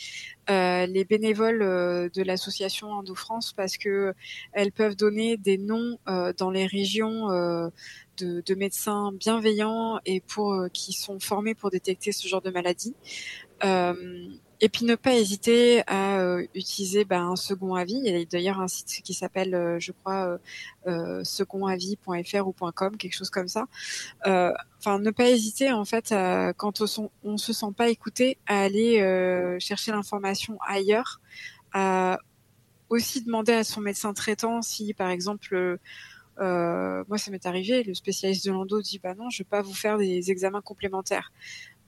euh, les bénévoles euh, de l'association Indo-France parce que elles peuvent donner des noms dans les régions de, de, médecins bienveillants et pour qui sont formés pour détecter ce genre de maladie. Et puis ne pas hésiter à euh, utiliser bah, un second avis. Il y a d'ailleurs un site qui s'appelle, euh, je crois, euh, euh secondavis.fr ou .com, quelque chose comme ça. Enfin, ne pas hésiter en fait, quand on, on se sent pas écouté, à aller chercher l'information ailleurs. À aussi demander à son médecin traitant si, par exemple, moi, ça m'est arrivé, le spécialiste de l'endo dit bah non, je vais pas vous faire des examens complémentaires.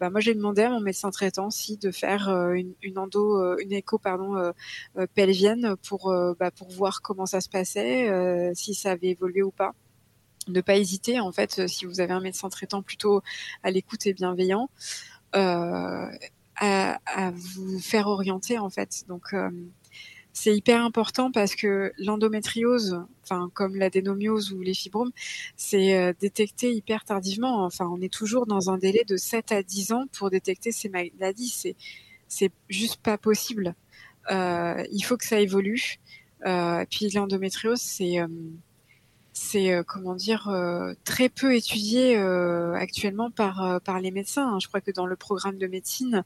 Bah, moi j'ai demandé à mon médecin traitant si de faire euh, euh, une écho euh, pelvienne pour bah, pour voir comment ça se passait, si ça avait évolué ou pas. Ne pas hésiter en fait si vous avez un médecin traitant plutôt à l'écoute et bienveillant. À, vous faire orienter en fait. Donc c'est hyper important parce que l'endométriose, enfin comme l'adénomiose ou les fibromes, c'est euh, détecté hyper tardivement. Enfin, on est toujours dans un délai de 7 à 10 ans pour détecter ces maladies. C'est c'est juste pas possible. Euh, il faut que ça évolue. Euh, puis l'endométriose, c'est comment dire très peu étudié actuellement par les médecins. Je crois que dans le programme de médecine,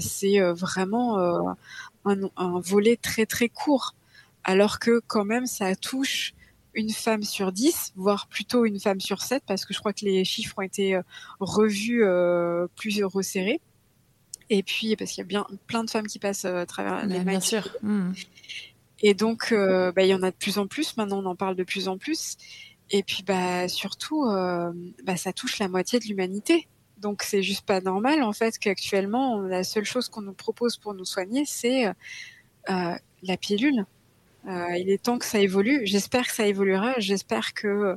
c'est vraiment un, volet très très court, alors que quand même ça touche une femme sur dix, voire plutôt une femme sur sept, parce que je crois que les chiffres ont été euh, revus euh, plus resserrés. Et puis parce qu'il y a bien plein de femmes qui passent euh, à travers les Bien sûr. Hmm. Et donc bah, il y en a de plus en plus. Maintenant on en parle de plus en plus. Et puis bah surtout bah, ça touche la moitié de l'humanité. Donc c'est juste pas normal en fait qu'actuellement la seule chose qu'on nous propose pour nous soigner c'est euh, la pilule. Euh, il est temps que ça évolue. J'espère que ça évoluera. J'espère que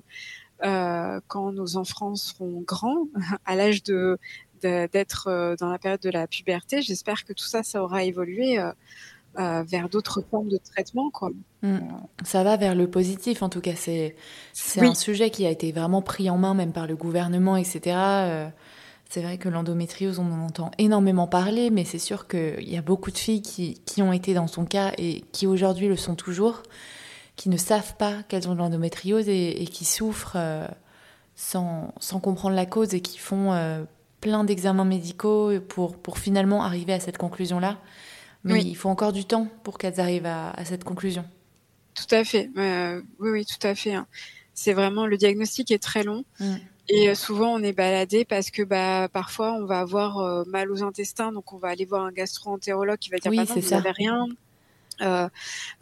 euh, quand nos enfants seront grands, à l'âge de d'être dans la période de la puberté, j'espère que tout ça, ça aura évolué euh, vers d'autres formes de traitement. Quoi. Mm. Ça va vers le positif, en tout cas. C'est c'est un sujet qui a été vraiment pris en main, même par le gouvernement, etc. C'est vrai que l'endométriose, on en entend énormément parler, mais c'est sûr qu'il y a beaucoup de filles qui, qui, ont été dans son cas et qui aujourd'hui le sont toujours, qui ne savent pas qu'elles ont de l'endométriose et, qui souffrent euh, sans, sans, comprendre la cause et qui font euh, plein d'examens médicaux pour, pour finalement arriver à cette conclusion-là. Mais il faut encore du temps pour qu'elles arrivent à, à, cette conclusion. Tout à fait. Euh, oui, oui, tout à fait. Hein. C'est vraiment le diagnostic est très long. Mm. Et euh, souvent, on est baladé parce que bah, parfois, on va avoir euh, mal aux intestins, donc on va aller voir un gastro-entérologue qui va dire oui, bah non, vous n'avez rien. Euh,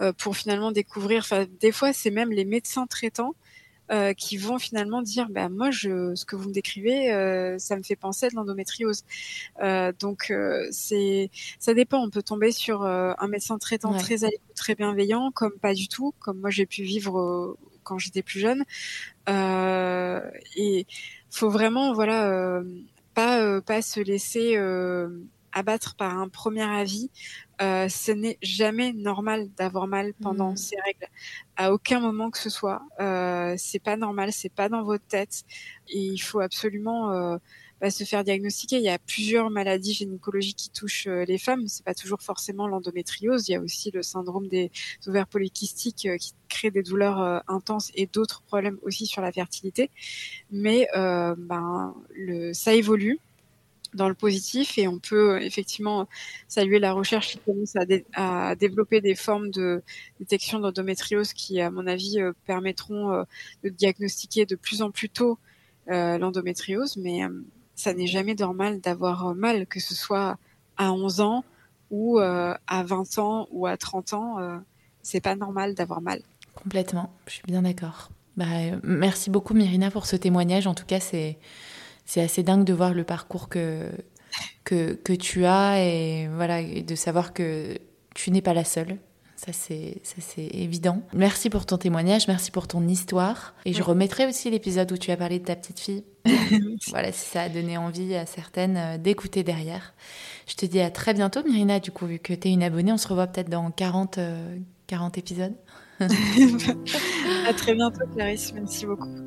euh, pour finalement découvrir. Enfin, des fois, c'est même les médecins traitants euh, qui vont finalement dire, bah moi, je, ce que vous me décrivez, ça me fait penser à de l'endométriose. donc, c'est, ça dépend. On peut tomber sur un médecin traitant très à très bienveillant, comme pas du tout, comme moi j'ai pu vivre quand j'étais plus jeune. Euh, et faut vraiment, voilà, euh, pas euh, pas se laisser abattre par un premier avis. Euh, ce n'est jamais normal d'avoir mal pendant mmh. ces règles. À aucun moment que ce soit, euh, c'est pas normal, c'est pas dans votre tête. Et il faut absolument euh, va se faire diagnostiquer. Il y a plusieurs maladies gynécologiques qui touchent euh, les femmes. C'est pas toujours forcément l'endométriose. Il y a aussi le syndrome des ovaires polykystiques euh, qui crée des douleurs euh, intenses et d'autres problèmes aussi sur la fertilité. Mais ben, le, ça évolue dans le positif et on peut effectivement saluer la recherche qui commence à, à développer des formes de détection d'endométriose qui, à mon avis, permettront de diagnostiquer de plus en plus tôt l'endométriose. Mais ça n'est jamais normal d'avoir euh, mal, que ce soit à 11 ans ou euh, à 20 ans ou à 30 ans. Euh, c'est pas normal d'avoir mal. Complètement, je suis bien d'accord. Bah, merci beaucoup Myrina pour ce témoignage. En tout cas, c'est c'est assez dingue de voir le parcours que que, que tu as et voilà et de savoir que tu n'es pas la seule. Ça c'est, ça c'est évident. Merci pour ton témoignage, merci pour ton histoire. Et je remettrai aussi l'épisode où tu as parlé de ta petite fille. voilà, si ça a donné envie à certaines euh, d'écouter derrière. Je te dis à très bientôt, Myrina, du coup, vu que tu es une abonnée, on se revoit peut-être dans 40, 40 euh, épisodes. à très bientôt, Clarisse. Merci beaucoup.